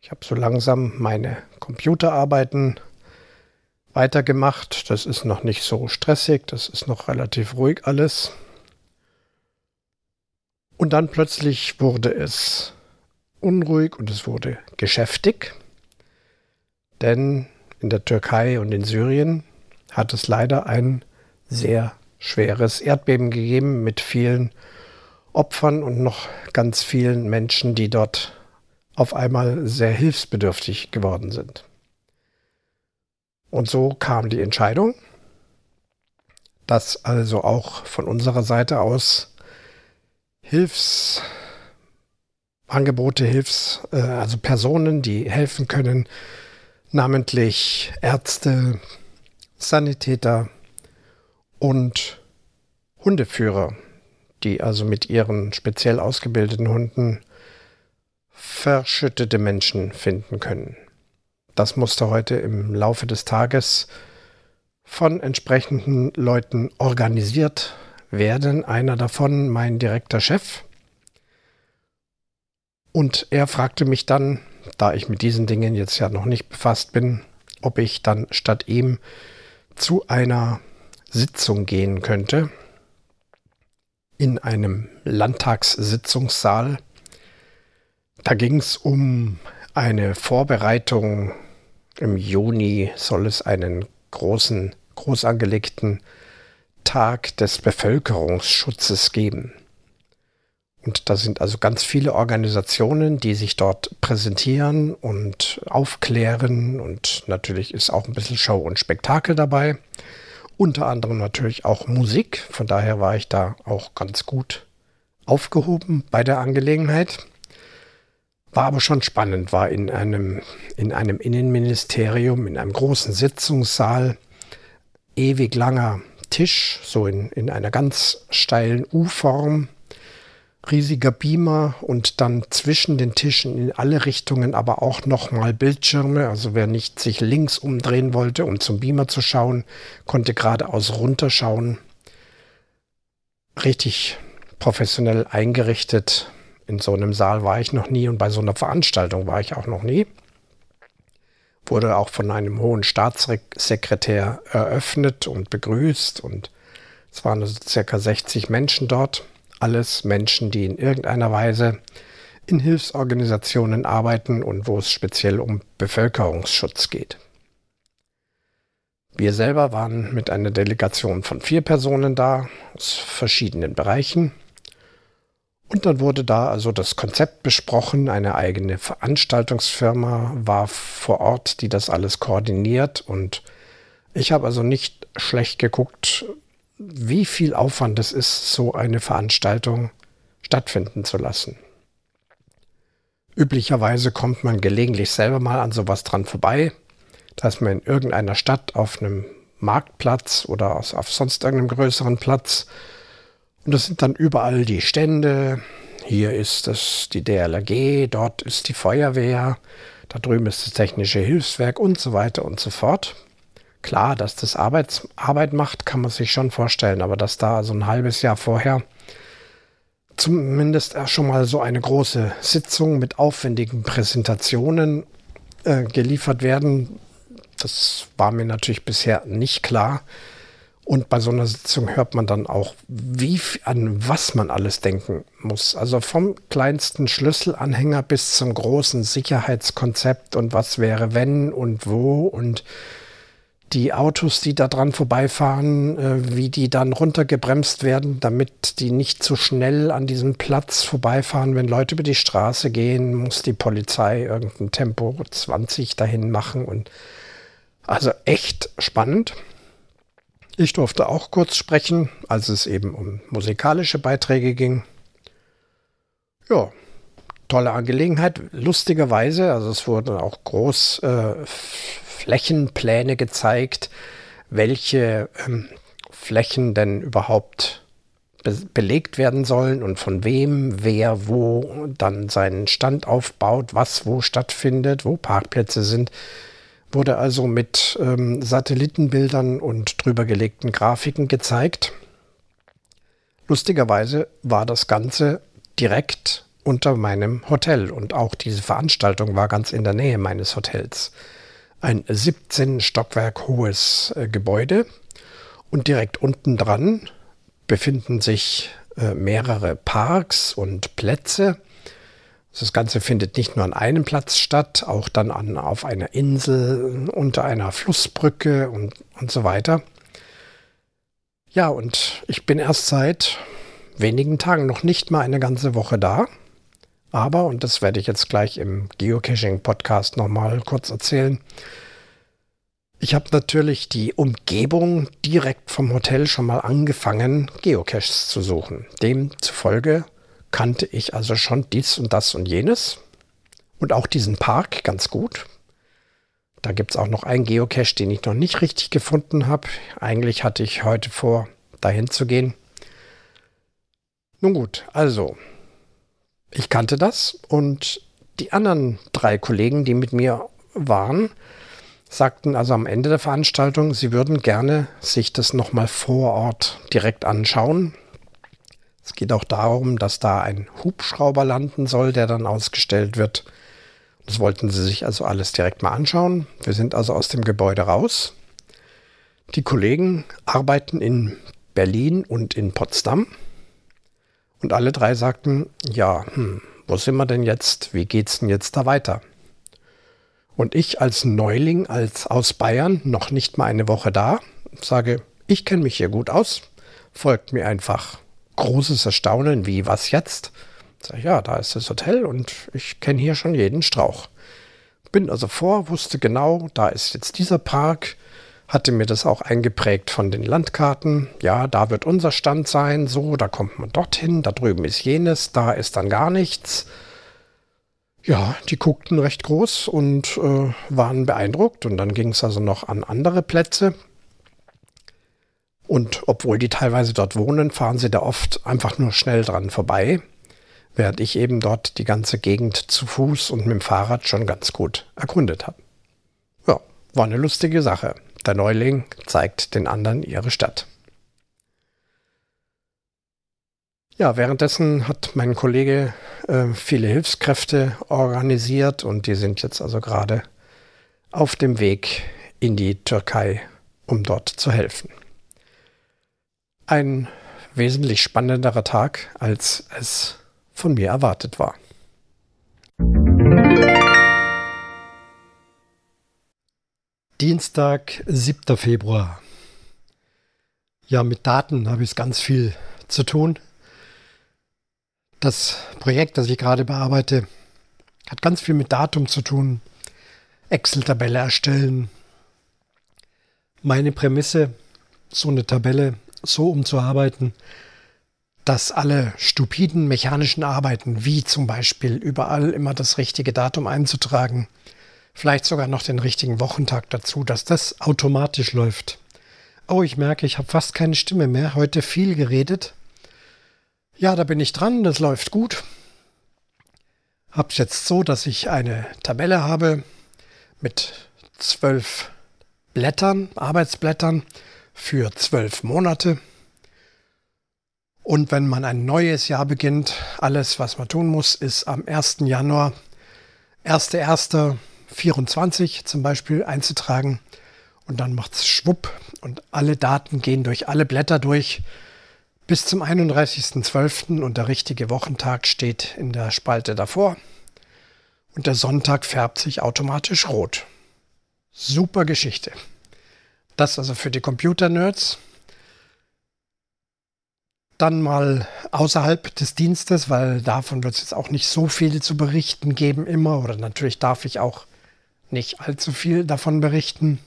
Ich habe so langsam meine Computerarbeiten weitergemacht. Das ist noch nicht so stressig, das ist noch relativ ruhig alles. Und dann plötzlich wurde es unruhig und es wurde geschäftig. Denn in der Türkei und in Syrien hat es leider ein sehr schweres Erdbeben gegeben mit vielen Opfern und noch ganz vielen Menschen, die dort auf einmal sehr hilfsbedürftig geworden sind. Und so kam die Entscheidung, dass also auch von unserer Seite aus Hilfsangebote, Hilfs, äh, also Personen, die helfen können, namentlich Ärzte, Sanitäter und Hundeführer, die also mit ihren speziell ausgebildeten Hunden verschüttete Menschen finden können. Das musste heute im Laufe des Tages von entsprechenden Leuten organisiert werden. Einer davon mein direkter Chef. Und er fragte mich dann, da ich mit diesen Dingen jetzt ja noch nicht befasst bin, ob ich dann statt ihm zu einer Sitzung gehen könnte in einem Landtagssitzungssaal. Da ging es um eine Vorbereitung. Im Juni soll es einen großen, groß angelegten Tag des Bevölkerungsschutzes geben. Und da sind also ganz viele Organisationen, die sich dort präsentieren und aufklären. Und natürlich ist auch ein bisschen Show und Spektakel dabei. Unter anderem natürlich auch Musik. Von daher war ich da auch ganz gut aufgehoben bei der Angelegenheit. War aber schon spannend, war in einem, in einem Innenministerium, in einem großen Sitzungssaal, ewig langer Tisch, so in, in einer ganz steilen U-Form, riesiger Beamer und dann zwischen den Tischen in alle Richtungen aber auch nochmal Bildschirme. Also wer nicht sich links umdrehen wollte, um zum Beamer zu schauen, konnte geradeaus runterschauen. Richtig professionell eingerichtet. In so einem Saal war ich noch nie und bei so einer Veranstaltung war ich auch noch nie. Wurde auch von einem hohen Staatssekretär eröffnet und begrüßt und es waren also circa 60 Menschen dort alles Menschen, die in irgendeiner Weise in Hilfsorganisationen arbeiten und wo es speziell um Bevölkerungsschutz geht. Wir selber waren mit einer Delegation von vier Personen da, aus verschiedenen Bereichen. Und dann wurde da also das Konzept besprochen. Eine eigene Veranstaltungsfirma war vor Ort, die das alles koordiniert. Und ich habe also nicht schlecht geguckt, wie viel Aufwand es ist, so eine Veranstaltung stattfinden zu lassen. Üblicherweise kommt man gelegentlich selber mal an sowas dran vorbei, dass man in irgendeiner Stadt auf einem Marktplatz oder auf sonst irgendeinem größeren Platz und das sind dann überall die Stände. Hier ist es die DLRG, dort ist die Feuerwehr, da drüben ist das Technische Hilfswerk und so weiter und so fort. Klar, dass das Arbeits Arbeit macht, kann man sich schon vorstellen, aber dass da so ein halbes Jahr vorher zumindest schon mal so eine große Sitzung mit aufwendigen Präsentationen äh, geliefert werden, das war mir natürlich bisher nicht klar. Und bei so einer Sitzung hört man dann auch, wie, an was man alles denken muss. Also vom kleinsten Schlüsselanhänger bis zum großen Sicherheitskonzept und was wäre wenn und wo und die Autos, die da dran vorbeifahren, äh, wie die dann runtergebremst werden, damit die nicht zu schnell an diesem Platz vorbeifahren. Wenn Leute über die Straße gehen, muss die Polizei irgendein Tempo 20 dahin machen und also echt spannend. Ich durfte auch kurz sprechen, als es eben um musikalische Beiträge ging. Ja, tolle Angelegenheit. Lustigerweise, also es wurden auch groß äh, Flächenpläne gezeigt, welche ähm, Flächen denn überhaupt be belegt werden sollen und von wem, wer wo dann seinen Stand aufbaut, was wo stattfindet, wo Parkplätze sind. Wurde also mit ähm, Satellitenbildern und drüber gelegten Grafiken gezeigt. Lustigerweise war das Ganze direkt unter meinem Hotel und auch diese Veranstaltung war ganz in der Nähe meines Hotels ein 17 Stockwerk hohes äh, Gebäude und direkt unten dran befinden sich äh, mehrere Parks und Plätze, Das Ganze findet nicht nur an einem Platz statt, auch dann an, auf einer Insel, unter einer Flussbrücke und, und so weiter. Ja, und ich bin erst seit wenigen Tagen noch nicht mal eine ganze Woche da. Aber, und das werde ich jetzt gleich im Geocaching-Podcast nochmal kurz erzählen, ich habe natürlich die Umgebung direkt vom Hotel schon mal angefangen, Geocaches zu suchen. Demzufolge kannte ich also schon dies und das und jenes und auch diesen Park ganz gut. Da gibt es auch noch einen Geocache, den ich noch nicht richtig gefunden habe. Eigentlich hatte ich heute vor, dahin zu gehen. Nun gut, also ich kannte das und die anderen drei Kollegen, die mit mir waren, sagten also am Ende der Veranstaltung, sie würden gerne sich das nochmal vor Ort direkt anschauen. Es geht auch darum, dass da ein Hubschrauber landen soll, der dann ausgestellt wird. Das wollten sie sich also alles direkt mal anschauen. Wir sind also aus dem Gebäude raus. Die Kollegen arbeiten in Berlin und in Potsdam. Und alle drei sagten, ja, hm, wo sind wir denn jetzt? Wie geht's denn jetzt da weiter? Und ich als Neuling, als aus Bayern, noch nicht mal eine Woche da, sage, ich kenne mich hier gut aus, folgt mir einfach großes Erstaunen, wie was jetzt? Sag ja, da ist das Hotel und ich kenne hier schon jeden Strauch. Bin also vor, wusste genau, da ist jetzt dieser Park, hatte mir das auch eingeprägt von den Landkarten. Ja, da wird unser Stand sein, so, da kommt man dorthin, da drüben ist jenes, da ist dann gar nichts. Ja, die guckten recht groß und äh, waren beeindruckt. Und dann ging es also noch an andere Plätze. Und obwohl die teilweise dort wohnen, fahren sie da oft einfach nur schnell dran vorbei, während ich eben dort die ganze Gegend zu Fuß und mit dem Fahrrad schon ganz gut erkundet habe. Ja, war eine lustige Sache. Der Neuling zeigt den anderen ihre Stadt. Ja, währenddessen hat mein Kollege äh, viele Hilfskräfte organisiert und die sind jetzt also gerade auf dem Weg in die Türkei, um dort zu helfen. Ein wesentlich spannenderer Tag, als es von mir erwartet war. Dienstag, 7. Februar. Ja, mit Daten habe ich ganz viel zu tun. Das Projekt, das ich gerade bearbeite, hat ganz viel mit Datum zu tun. Excel-Tabelle erstellen. Meine Prämisse, so eine Tabelle so umzuarbeiten, dass alle stupiden mechanischen Arbeiten, wie zum Beispiel überall immer das richtige Datum einzutragen, vielleicht sogar noch den richtigen Wochentag dazu, dass das automatisch läuft. Oh, ich merke, ich habe fast keine Stimme mehr. Heute viel geredet. Ja, da bin ich dran. Das läuft gut. Hab's jetzt so, dass ich eine Tabelle habe mit zwölf Blättern, Arbeitsblättern für zwölf Monate. Und wenn man ein neues Jahr beginnt, alles, was man tun muss, ist am 1. Januar, 1.1. 24 zum Beispiel einzutragen und dann macht es schwupp und alle Daten gehen durch alle Blätter durch bis zum 31.12. und der richtige Wochentag steht in der Spalte davor und der Sonntag färbt sich automatisch rot. Super Geschichte. Das also für die Computer-Nerds. Dann mal außerhalb des Dienstes, weil davon wird es jetzt auch nicht so viel zu berichten geben immer oder natürlich darf ich auch nicht allzu viel davon berichten.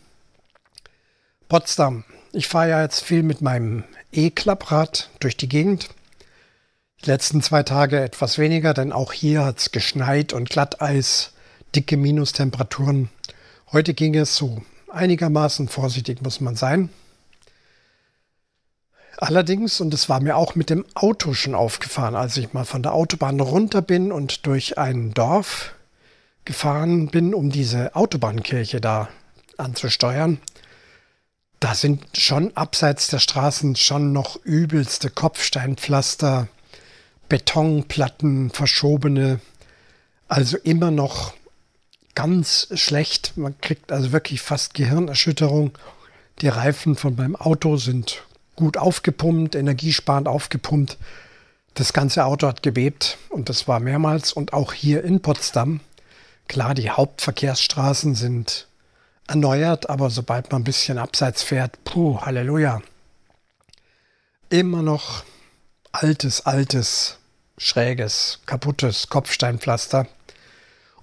Potsdam. Ich fahre ja jetzt viel mit meinem E-Klapprad durch die Gegend. Die letzten zwei Tage etwas weniger, denn auch hier hat es geschneit und Glatteis, dicke Minustemperaturen. Heute ging es so einigermaßen vorsichtig, muss man sein. Allerdings, und es war mir auch mit dem Auto schon aufgefahren, als ich mal von der Autobahn runter bin und durch ein Dorf gefahren bin, um diese Autobahnkirche da anzusteuern, da sind schon abseits der Straßen schon noch übelste Kopfsteinpflaster, Betonplatten, verschobene, also immer noch ganz schlecht. Man kriegt also wirklich fast Gehirnerschütterung. Die Reifen von meinem Auto sind gut aufgepumpt, energiesparend aufgepumpt. Das ganze Auto hat gebebt und das war mehrmals und auch hier in Potsdam. Klar, die Hauptverkehrsstraßen sind erneuert, aber sobald man ein bisschen abseits fährt, puh, Halleluja. Immer noch altes, altes, schräges, kaputtes Kopfsteinpflaster.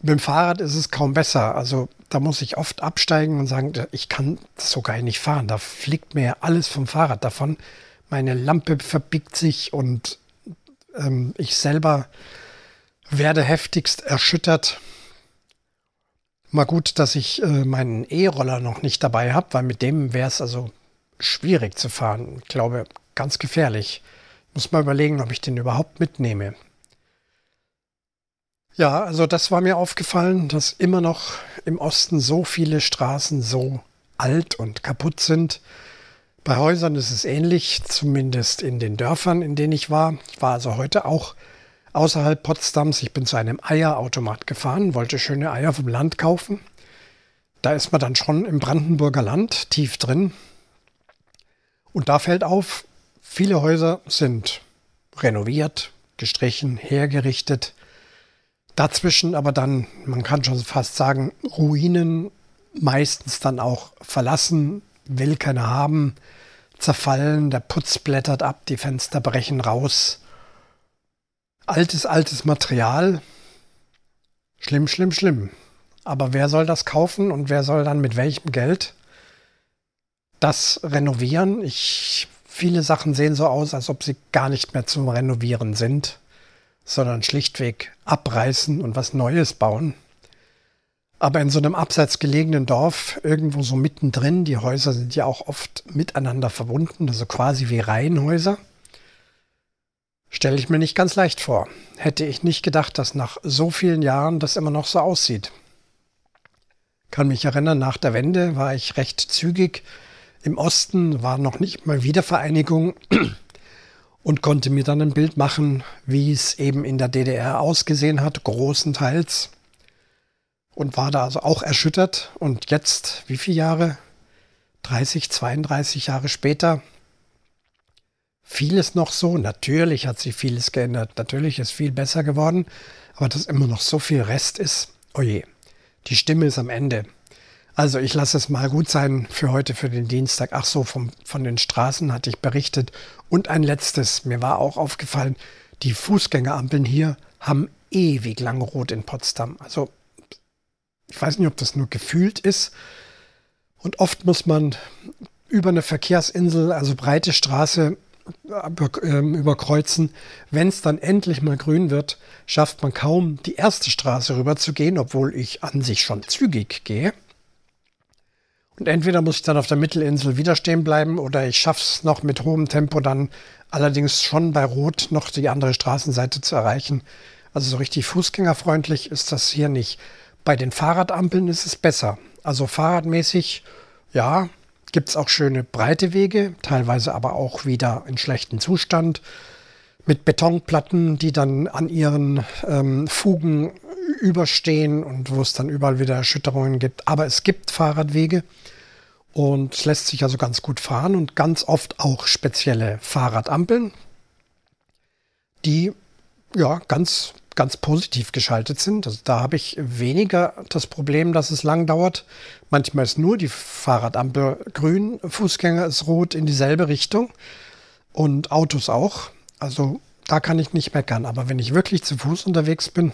Mit dem Fahrrad ist es kaum besser. Also da muss ich oft absteigen und sagen, ich kann so gar nicht fahren. Da fliegt mir alles vom Fahrrad davon. Meine Lampe verbiegt sich und ähm, ich selber werde heftigst erschüttert. Mal gut, dass ich äh, meinen E-Roller noch nicht dabei habe, weil mit dem wäre es also schwierig zu fahren. Ich glaube, ganz gefährlich. Muss mal überlegen, ob ich den überhaupt mitnehme. Ja, also das war mir aufgefallen, dass immer noch im Osten so viele Straßen so alt und kaputt sind. Bei Häusern ist es ähnlich, zumindest in den Dörfern, in denen ich war. Ich war also heute auch außerhalb Potsdams. Ich bin zu einem Eierautomat gefahren, wollte schöne Eier vom Land kaufen. Da ist man dann schon im Brandenburger Land tief drin. Und da fällt auf, viele Häuser sind renoviert, gestrichen, hergerichtet. Dazwischen aber dann, man kann schon fast sagen, Ruinen, meistens dann auch verlassen, will keiner haben, zerfallen, der Putz blättert ab, die Fenster brechen raus altes, altes Material. Schlimm, schlimm, schlimm. Aber wer soll das kaufen und wer soll dann mit welchem Geld das renovieren? Ich, viele Sachen sehen so aus, als ob sie gar nicht mehr zum Renovieren sind, sondern schlichtweg abreißen und was Neues bauen. Aber in so einem abseits gelegenen Dorf, irgendwo so mittendrin, die Häuser sind ja auch oft miteinander verbunden, also quasi wie Reihenhäuser. Stelle ich mir nicht ganz leicht vor. Hätte ich nicht gedacht, dass nach so vielen Jahren das immer noch so aussieht. Kann mich erinnern, nach der Wende war ich recht zügig. Im Osten war noch nicht mal Wiedervereinigung und konnte mir dann ein Bild machen, wie es eben in der DDR ausgesehen hat, großenteils. Und war da also auch erschüttert. Und jetzt, wie viele Jahre? 30, 32 Jahre später, vieles noch so. Natürlich hat sich vieles geändert. Natürlich ist viel besser geworden. Aber dass immer noch so viel Rest ist, oje, die Stimme ist am Ende. Also ich lasse es mal gut sein für heute, für den Dienstag. Ach so, vom, von den Straßen hatte ich berichtet. Und ein letztes, mir war auch aufgefallen, die Fußgängerampeln hier haben ewig lang rot in Potsdam. Also ich weiß nicht, ob das nur gefühlt ist. Und oft muss man über eine Verkehrsinsel, also breite Straße, ähm, überkreuzen. Wenn es dann endlich mal grün wird, schafft man kaum die erste Straße rüber zu gehen, obwohl ich an sich schon zügig gehe. Und entweder muss ich dann auf der Mittelinsel wieder stehen bleiben oder ich schaffe es noch mit hohem Tempo dann allerdings schon bei Rot noch die andere Straßenseite zu erreichen. Also so richtig fußgängerfreundlich ist das hier nicht. Bei den Fahrradampeln ist es besser. Also fahrradmäßig, ja, gibt es auch schöne breite Wege, teilweise aber auch wieder in schlechtem Zustand, mit Betonplatten, die dann an ihren ähm, Fugen überstehen und wo es dann überall wieder Erschütterungen gibt. Aber es gibt Fahrradwege und es lässt sich also ganz gut fahren und ganz oft auch spezielle Fahrradampeln, die ja ganz ganz positiv geschaltet sind. Also da habe ich weniger das Problem, dass es lang dauert. Manchmal ist nur die Fahrradampel grün, Fußgänger ist rot in dieselbe Richtung und Autos auch. Also da kann ich nicht meckern. Aber wenn ich wirklich zu Fuß unterwegs bin,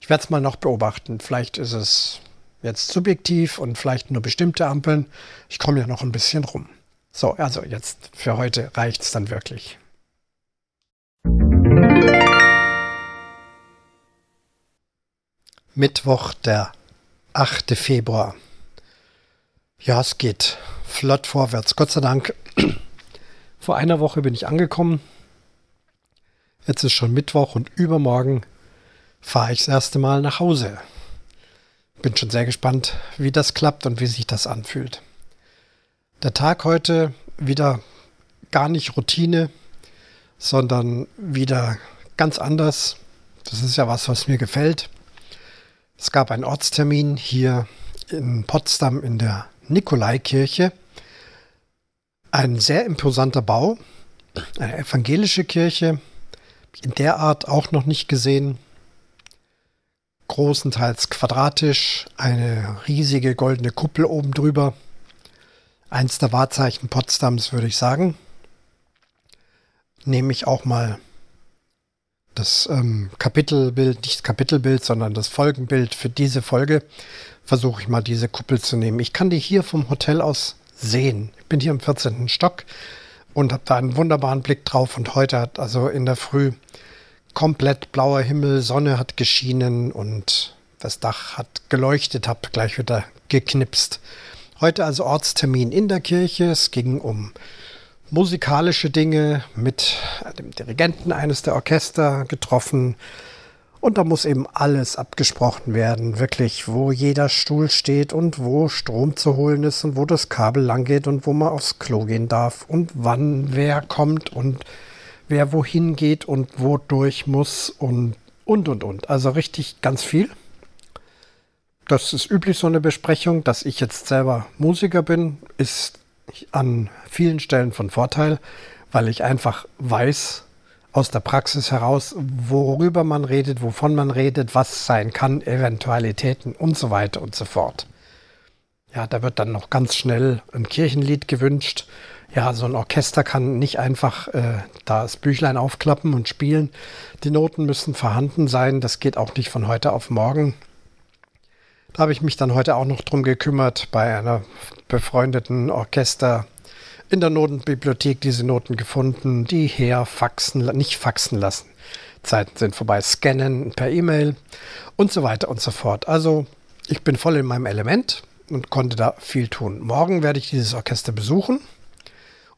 ich werde es mal noch beobachten. Vielleicht ist es jetzt subjektiv und vielleicht nur bestimmte Ampeln. Ich komme ja noch ein bisschen rum. So, also jetzt für heute reicht es dann wirklich. Mittwoch, der 8. Februar. Ja, es geht flott vorwärts. Gott sei Dank. Vor einer Woche bin ich angekommen. Jetzt ist schon Mittwoch und übermorgen fahre ich das erste Mal nach Hause. Bin schon sehr gespannt, wie das klappt und wie sich das anfühlt. Der Tag heute wieder gar nicht Routine, sondern wieder ganz anders. Das ist ja was, was mir gefällt. Es gab einen Ortstermin hier in Potsdam in der Nikolaikirche. Ein sehr imposanter Bau, eine evangelische Kirche in der Art auch noch nicht gesehen. Großenteils quadratisch, eine riesige goldene Kuppel oben drüber. Eins der Wahrzeichen Potsdams, würde ich sagen. Nehme ich auch mal das ähm, Kapitelbild, nicht Kapitelbild, sondern das Folgenbild für diese Folge. Versuche ich mal diese Kuppel zu nehmen. Ich kann die hier vom Hotel aus sehen. Ich bin hier im 14. Stock und habe da einen wunderbaren Blick drauf. Und heute hat also in der Früh komplett blauer Himmel, Sonne hat geschienen und das Dach hat geleuchtet, habe gleich wieder geknipst. Heute also Ortstermin in der Kirche. Es ging um musikalische Dinge mit dem Dirigenten eines der Orchester getroffen. Und da muss eben alles abgesprochen werden, wirklich, wo jeder Stuhl steht und wo Strom zu holen ist und wo das Kabel lang geht und wo man aufs Klo gehen darf und wann wer kommt und wer wohin geht und wo durch muss und und und und. Also richtig ganz viel. Das ist üblich so eine Besprechung, dass ich jetzt selber Musiker bin, ist an vielen Stellen von Vorteil, weil ich einfach weiß, aus der Praxis heraus, worüber man redet, wovon man redet, was sein kann, Eventualitäten und so weiter und so fort. Ja, da wird dann noch ganz schnell ein Kirchenlied gewünscht. Ja, so ein Orchester kann nicht einfach äh, das Büchlein aufklappen und spielen. Die Noten müssen vorhanden sein. Das geht auch nicht von heute auf morgen. Da habe ich mich dann heute auch noch drum gekümmert bei einer befreundeten Orchester in der Notenbibliothek diese Noten gefunden, die her faxen, nicht faxen lassen. Zeiten sind vorbei, scannen per E-Mail und so weiter und so fort. Also ich bin voll in meinem Element und konnte da viel tun. Morgen werde ich dieses Orchester besuchen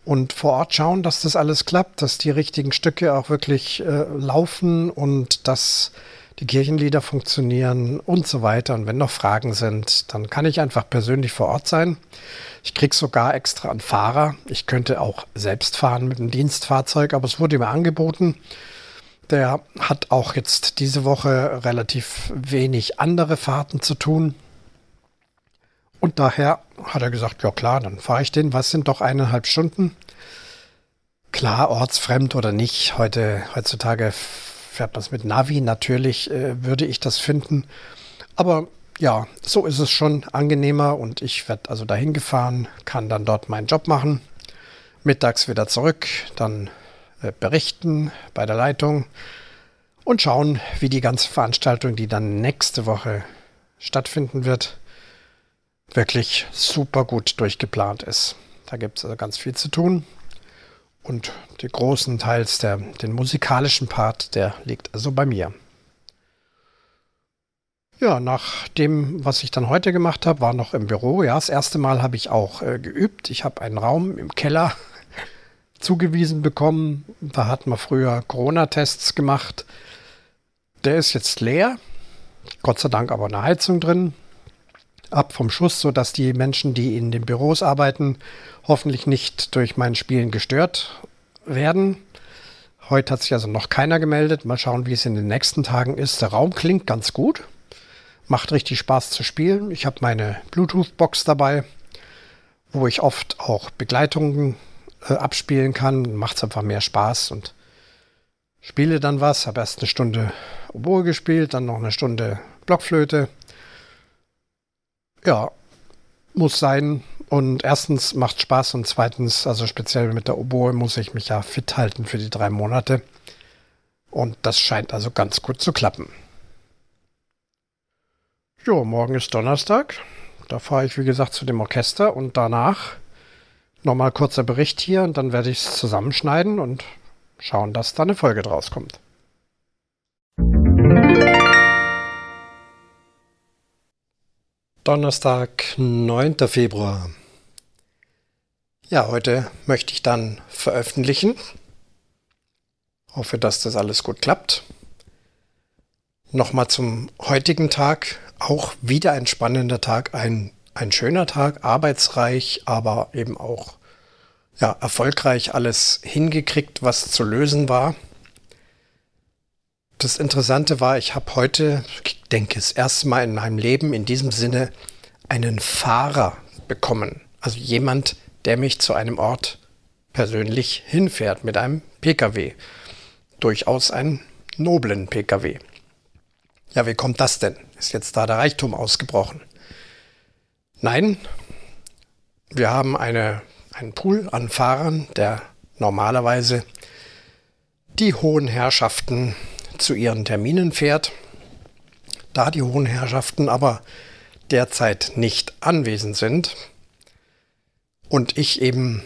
und vor Ort schauen, dass das alles klappt, dass die richtigen Stücke auch wirklich äh, laufen und dass die Kirchenlieder funktionieren und so weiter. Und wenn noch Fragen sind, dann kann ich einfach persönlich vor Ort sein. Ich kriege sogar extra einen Fahrer. Ich könnte auch selbst fahren mit einem Dienstfahrzeug, aber es wurde mir angeboten. Der hat auch jetzt diese Woche relativ wenig andere Fahrten zu tun. Und daher hat er gesagt, ja klar, dann fahre ich den. Was sind doch eineinhalb Stunden? Klar, ortsfremd oder nicht. Heute, heutzutage fährt man es mit Navi. Natürlich äh, würde ich das finden. Aber ja, so ist es schon angenehmer und ich werde also dahin gefahren, kann dann dort meinen Job machen, mittags wieder zurück, dann äh, berichten bei der Leitung und schauen, wie die ganze Veranstaltung, die dann nächste Woche stattfinden wird, wirklich super gut durchgeplant ist. Da gibt es also ganz viel zu tun. Und die großen Teils der, den musikalischen Part, der liegt also bei mir. Ja, nach dem, was ich dann heute gemacht habe, war noch im Büro. Ja, das erste Mal habe ich auch äh, geübt. Ich habe einen Raum im Keller zugewiesen bekommen. Da hat man früher Corona-Tests gemacht. Der ist jetzt leer. Gott sei Dank aber eine Heizung drin. Ab vom Schuss, sodass die Menschen, die in den Büros arbeiten, hoffentlich nicht durch mein Spielen gestört werden. Heute hat sich also noch keiner gemeldet. Mal schauen, wie es in den nächsten Tagen ist. Der Raum klingt ganz gut. Macht richtig Spaß zu spielen. Ich habe meine Bluetooth-Box dabei, wo ich oft auch Begleitungen äh, abspielen kann. Macht es einfach mehr Spaß und spiele dann was. Habe erst eine Stunde Oboe gespielt, dann noch eine Stunde Blockflöte. Ja, muss sein. Und erstens macht Spaß und zweitens, also speziell mit der Oboe, muss ich mich ja fit halten für die drei Monate. Und das scheint also ganz gut zu klappen. Jo, morgen ist Donnerstag. Da fahre ich, wie gesagt, zu dem Orchester und danach nochmal kurzer Bericht hier und dann werde ich es zusammenschneiden und schauen, dass da eine Folge draus kommt. Donnerstag, 9. Februar. Ja, heute möchte ich dann veröffentlichen. Hoffe, dass das alles gut klappt. Nochmal zum heutigen Tag auch wieder ein spannender Tag, ein, ein schöner Tag, arbeitsreich, aber eben auch ja, erfolgreich alles hingekriegt, was zu lösen war. Das Interessante war, ich habe heute, ich denke, das erste Mal in meinem Leben in diesem Sinne einen Fahrer bekommen. Also jemand, der mich zu einem Ort persönlich hinfährt mit einem Pkw. durchaus einen noblen Pkw. Ja, wie kommt das denn? Ist jetzt da der Reichtum ausgebrochen? Nein, wir haben eine, einen Pool an Fahrern, der normalerweise die hohen Herrschaften zu ihren Terminen fährt. Da die hohen Herrschaften aber derzeit nicht anwesend sind und ich eben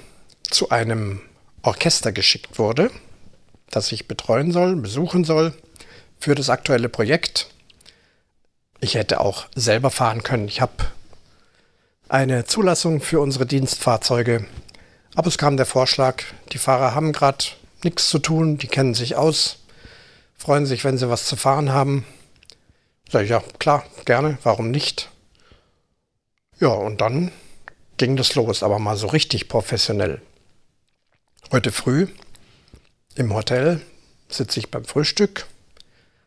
zu einem Orchester geschickt wurde, das ich betreuen soll, besuchen soll für das aktuelle Projekt. Ich hätte auch selber fahren können. Ich habe eine Zulassung für unsere Dienstfahrzeuge, aber es kam der Vorschlag, die Fahrer haben gerade nichts zu tun, die kennen sich aus, freuen sich, wenn sie was zu fahren haben. Sag ich, ja, klar, gerne, warum nicht? Ja, und dann ging das los, aber mal so richtig professionell. Heute früh im Hotel sitze ich beim Frühstück.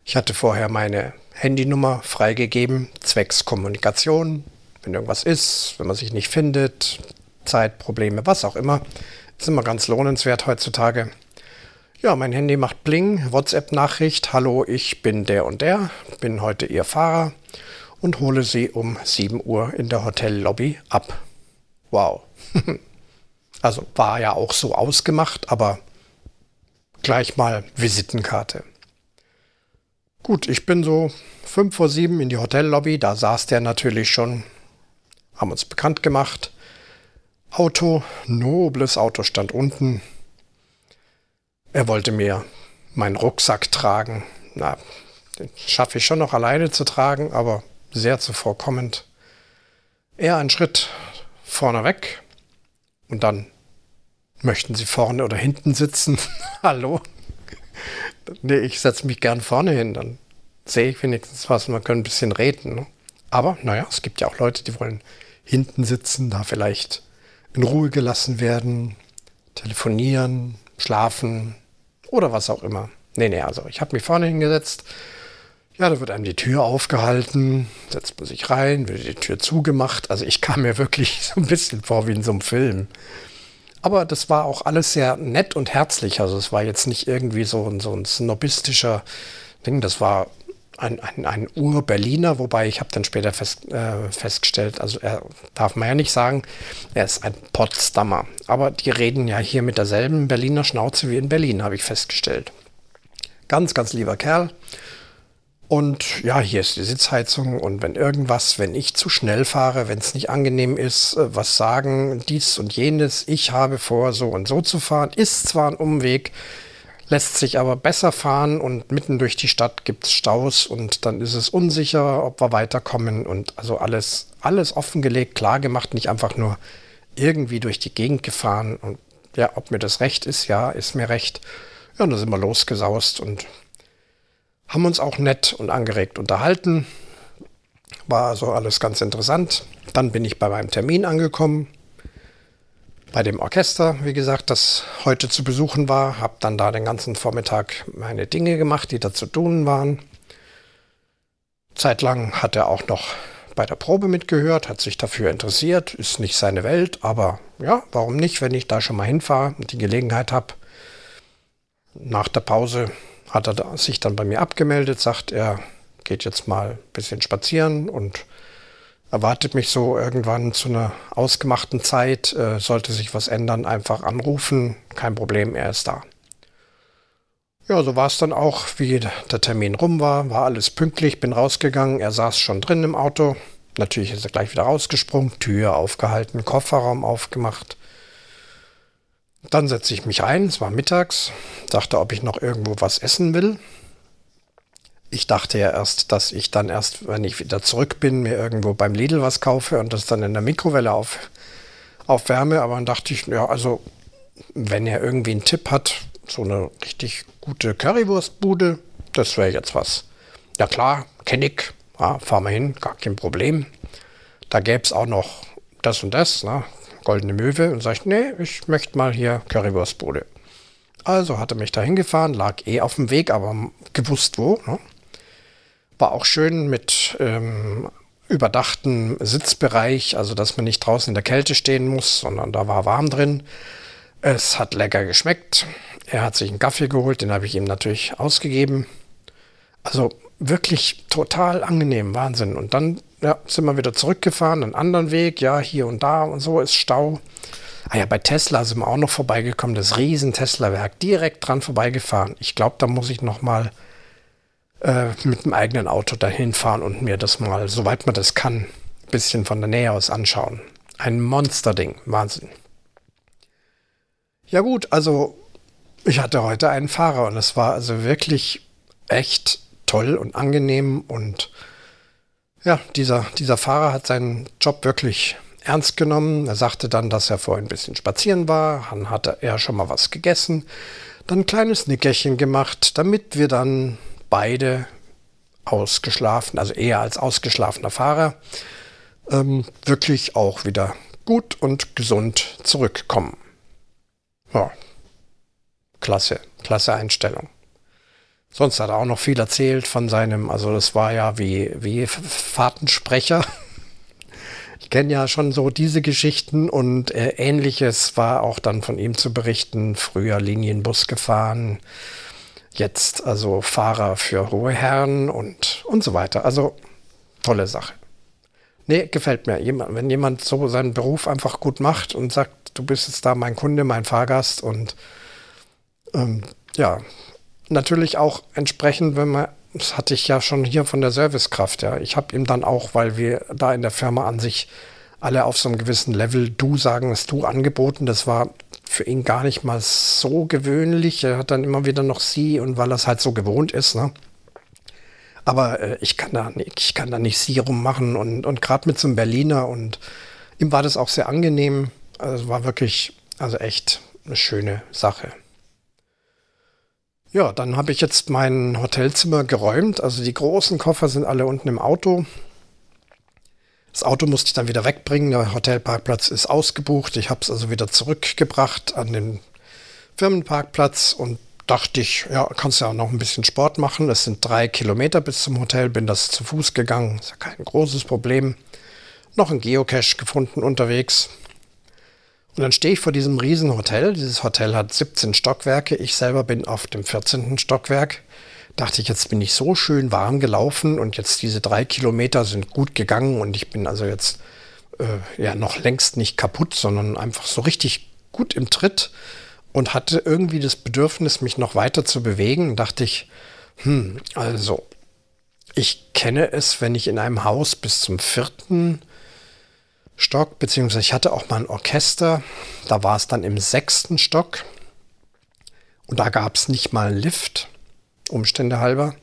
Ich hatte vorher meine Handynummer freigegeben, zwecks Kommunikation. Wenn irgendwas ist, wenn man sich nicht findet, Zeitprobleme, was auch immer, ist immer ganz lohnenswert heutzutage. Ja, mein Handy macht Bling, WhatsApp-Nachricht. Hallo, ich bin der und der, bin heute Ihr Fahrer und hole Sie um 7 Uhr in der Hotellobby ab. Wow. also war ja auch so ausgemacht, aber gleich mal Visitenkarte. Gut, ich bin so 5 vor 7 in die Hotellobby, da saß der natürlich schon, haben uns bekannt gemacht. Auto, nobles Auto stand unten, er wollte mir meinen Rucksack tragen. Na, den schaffe ich schon noch alleine zu tragen, aber sehr zuvorkommend. Er einen Schritt vorne weg und dann möchten Sie vorne oder hinten sitzen? Hallo? nee, ich setze mich gern vorne hin, dann sehe ich wenigstens was und wir können ein bisschen reden. Ne? Aber naja, es gibt ja auch Leute, die wollen hinten sitzen, da vielleicht in Ruhe gelassen werden, telefonieren, schlafen oder was auch immer. Nee, nee, also ich habe mich vorne hingesetzt. Ja, da wird einem die Tür aufgehalten, setzt man sich rein, wird die Tür zugemacht. Also ich kam mir wirklich so ein bisschen vor wie in so einem Film. Aber das war auch alles sehr nett und herzlich. Also es war jetzt nicht irgendwie so ein, so ein snobistischer Ding. Das war ein, ein, ein Ur-Berliner, wobei ich habe dann später fest, äh, festgestellt, also er darf man ja nicht sagen, er ist ein Potsdamer. Aber die reden ja hier mit derselben Berliner Schnauze wie in Berlin, habe ich festgestellt. Ganz, ganz lieber Kerl. Und ja, hier ist die Sitzheizung und wenn irgendwas, wenn ich zu schnell fahre, wenn es nicht angenehm ist, äh, was sagen, dies und jenes, ich habe vor, so und so zu fahren, ist zwar ein Umweg, lässt sich aber besser fahren und mitten durch die Stadt gibt es Staus und dann ist es unsicher, ob wir weiterkommen und also alles, alles offengelegt, klar gemacht, nicht einfach nur irgendwie durch die Gegend gefahren und ja, ob mir das recht ist, ja, ist mir recht. Ja, und dann sind wir losgesaust und haben uns auch nett und angeregt unterhalten. War also alles ganz interessant. Dann bin ich bei meinem Termin angekommen bei dem Orchester, wie gesagt, das heute zu besuchen war. Habe dann da den ganzen Vormittag meine Dinge gemacht, die da zu tun waren. Zeitlang hat er auch noch bei der Probe mitgehört, hat sich dafür interessiert, ist nicht seine Welt, aber ja, warum nicht, wenn ich da schon mal hinfahre und die Gelegenheit habe. Nach der Pause hat er sich dann bei mir abgemeldet, sagt, er geht jetzt mal ein bisschen spazieren und erwartet mich so irgendwann zu einer ausgemachten Zeit. Äh, sollte sich was ändern, einfach anrufen. Kein Problem, er ist da. Ja, so war es dann auch, wie der Termin rum war. War alles pünktlich, bin rausgegangen. Er saß schon drin im Auto. Natürlich ist er gleich wieder rausgesprungen, Tür aufgehalten, Kofferraum aufgemacht. Dann setze ich mich ein, es war mittags, dachte, ob ich noch irgendwo was essen will ich dachte ja erst, dass ich dann erst, wenn ich wieder zurück bin, mir irgendwo beim Lidl was kaufe und das dann in der Mikrowelle auf, aufwärme. Aber dann dachte ich, ja, also wenn er irgendwie einen Tipp hat, so eine richtig gute Currywurstbude, das wäre jetzt was. Ja klar, kenne ich, ja, fahren wir hin, gar kein Problem. Da gäbe es auch noch das und das, ne? Goldene Möwe. Und sage ich, nee, ich möchte mal hier Currywurstbude. Also hatte mich da hingefahren, lag eh auf dem Weg, aber gewusst wo. Ne? War auch schön mit ähm, überdachten Sitzbereich, also dass man nicht draußen in der Kälte stehen muss, sondern da war warm drin. Es hat lecker geschmeckt. Er hat sich einen Kaffee geholt, den habe ich ihm natürlich ausgegeben. Also wirklich total angenehm, Wahnsinn. Und dann ja, sind wir wieder zurückgefahren, einen anderen Weg, ja, hier und da und so ist Stau. Ah ja, bei Tesla sind wir auch noch vorbeigekommen, das riesen Tesla-Werk, direkt dran vorbeigefahren. Ich glaube, da muss ich noch mal äh, mit dem eigenen Auto dahin fahren und mir das mal, soweit man das kann, ein bisschen von der Nähe aus anschauen. Ein Monsterding, Wahnsinn. Ja gut, also ich hatte heute einen Fahrer und es war also wirklich echt toll und angenehm und ja, dieser, dieser Fahrer hat seinen Job wirklich ernst genommen. Er sagte dann, dass er vorhin ein bisschen spazieren war, dann hatte er schon mal was gegessen, dann ein kleines Nickerchen gemacht, damit wir dann beide ausgeschlafen, also eher als ausgeschlafener Fahrer, ähm, wirklich auch wieder gut und gesund zurückkommen. Ja, klasse, klasse Einstellung. Sonst hat er auch noch viel erzählt von seinem, also das war ja wie, wie Fahrtensprecher. Ich kenne ja schon so diese Geschichten und äh, ähnliches war auch dann von ihm zu berichten. Früher Linienbus gefahren, jetzt also Fahrer für hohe Herren und, und so weiter. Also tolle Sache. Nee, gefällt mir. wenn jemand so seinen Beruf einfach gut macht und sagt, du bist jetzt da mein Kunde, mein Fahrgast und ähm, ja, natürlich auch entsprechend, wenn man, das hatte ich ja schon hier von der Servicekraft, ja. Ich habe ihm dann auch, weil wir da in der Firma an sich alle auf so einem gewissen Level du sagen, es du angeboten. Das war für ihn gar nicht mal so gewöhnlich. Er hat dann immer wieder noch sie und weil er es halt so gewohnt ist, ne? Aber äh, ich kann da nicht, ich kann da nicht sie rummachen und, und gerade mit so einem Berliner und ihm war das auch sehr angenehm. Also war wirklich, also echt eine schöne Sache. Ja, dann habe ich jetzt mein Hotelzimmer geräumt. Also die großen Koffer sind alle unten im Auto. Das Auto musste ich dann wieder wegbringen. Der Hotelparkplatz ist ausgebucht. Ich habe es also wieder zurückgebracht an den Firmenparkplatz und dachte ich, ja, kannst ja auch noch ein bisschen Sport machen. Es sind drei Kilometer bis zum Hotel, bin das zu Fuß gegangen. Ist ja kein großes Problem. Noch ein Geocache gefunden unterwegs. Und dann stehe ich vor diesem Riesenhotel. Dieses Hotel hat 17 Stockwerke. Ich selber bin auf dem 14. Stockwerk. Dachte ich, jetzt bin ich so schön warm gelaufen und jetzt diese drei Kilometer sind gut gegangen und ich bin also jetzt äh, ja noch längst nicht kaputt, sondern einfach so richtig gut im Tritt und hatte irgendwie das Bedürfnis, mich noch weiter zu bewegen. Dachte ich, hm, also ich kenne es, wenn ich in einem Haus bis zum vierten Stock, beziehungsweise ich hatte auch mal ein Orchester. Da war es dann im sechsten Stock. Und da gab es nicht mal einen Lift, Umstände halber.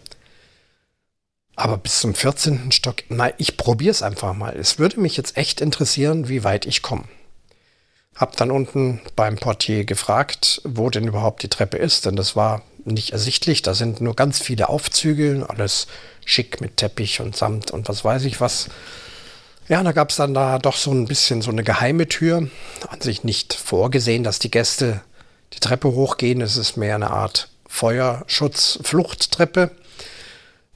Aber bis zum 14. Stock, nein, ich probiere es einfach mal. Es würde mich jetzt echt interessieren, wie weit ich komme. Hab dann unten beim Portier gefragt, wo denn überhaupt die Treppe ist, denn das war nicht ersichtlich. Da sind nur ganz viele Aufzüge, alles schick mit Teppich und Samt und was weiß ich was. Ja, da gab es dann da doch so ein bisschen so eine geheime Tür. An sich nicht vorgesehen, dass die Gäste die Treppe hochgehen. Es ist mehr eine Art Feuerschutz-Fluchttreppe.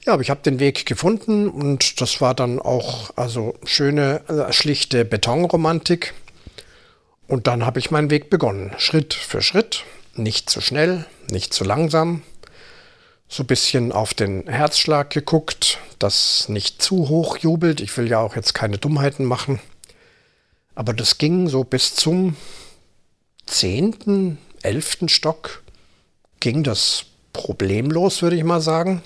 Ja, aber ich habe den Weg gefunden und das war dann auch also schöne, äh, schlichte Betonromantik. Und dann habe ich meinen Weg begonnen, Schritt für Schritt, nicht zu schnell, nicht zu langsam, so ein bisschen auf den Herzschlag geguckt, das nicht zu hoch jubelt. Ich will ja auch jetzt keine Dummheiten machen. Aber das ging so bis zum zehnten, elften Stock ging das problemlos, würde ich mal sagen.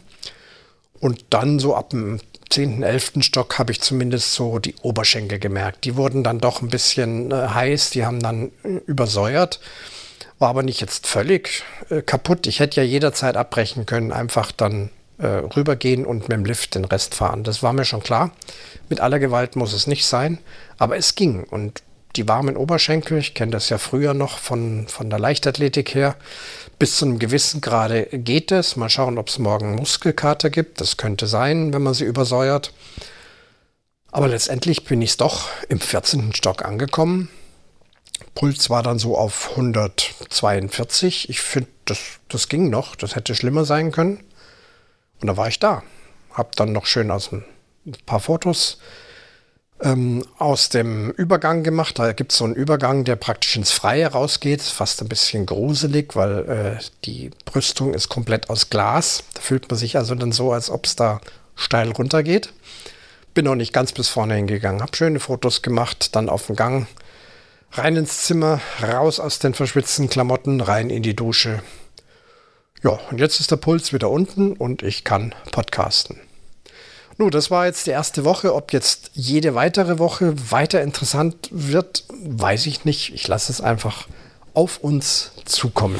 Und dann so ab dem zehnten, elften Stock habe ich zumindest so die Oberschenkel gemerkt. Die wurden dann doch ein bisschen äh, heiß, die haben dann äh, übersäuert war aber nicht jetzt völlig äh, kaputt. Ich hätte ja jederzeit abbrechen können, einfach dann äh, rübergehen und mit dem Lift den Rest fahren. Das war mir schon klar. Mit aller Gewalt muss es nicht sein, aber es ging. Und die warmen Oberschenkel, ich kenne das ja früher noch von, von der Leichtathletik her, bis zu einem gewissen Grade geht es. Mal schauen, ob es morgen Muskelkater gibt. Das könnte sein, wenn man sie übersäuert. Aber letztendlich bin ich doch im 14. Stock angekommen. Puls war dann so auf 142. Ich finde, das, das ging noch. Das hätte schlimmer sein können. Und da war ich da. Hab dann noch schön aus ein paar Fotos ähm, aus dem Übergang gemacht. Da gibt es so einen Übergang, der praktisch ins Freie rausgeht. Fast ein bisschen gruselig, weil äh, die Brüstung ist komplett aus Glas. Da fühlt man sich also dann so, als ob es da steil runtergeht. Bin noch nicht ganz bis vorne hingegangen, habe schöne Fotos gemacht, dann auf dem Gang rein ins Zimmer, raus aus den verschwitzten Klamotten, rein in die Dusche. Ja, und jetzt ist der Puls wieder unten und ich kann podcasten. Nun, das war jetzt die erste Woche. Ob jetzt jede weitere Woche weiter interessant wird, weiß ich nicht. Ich lasse es einfach auf uns zukommen.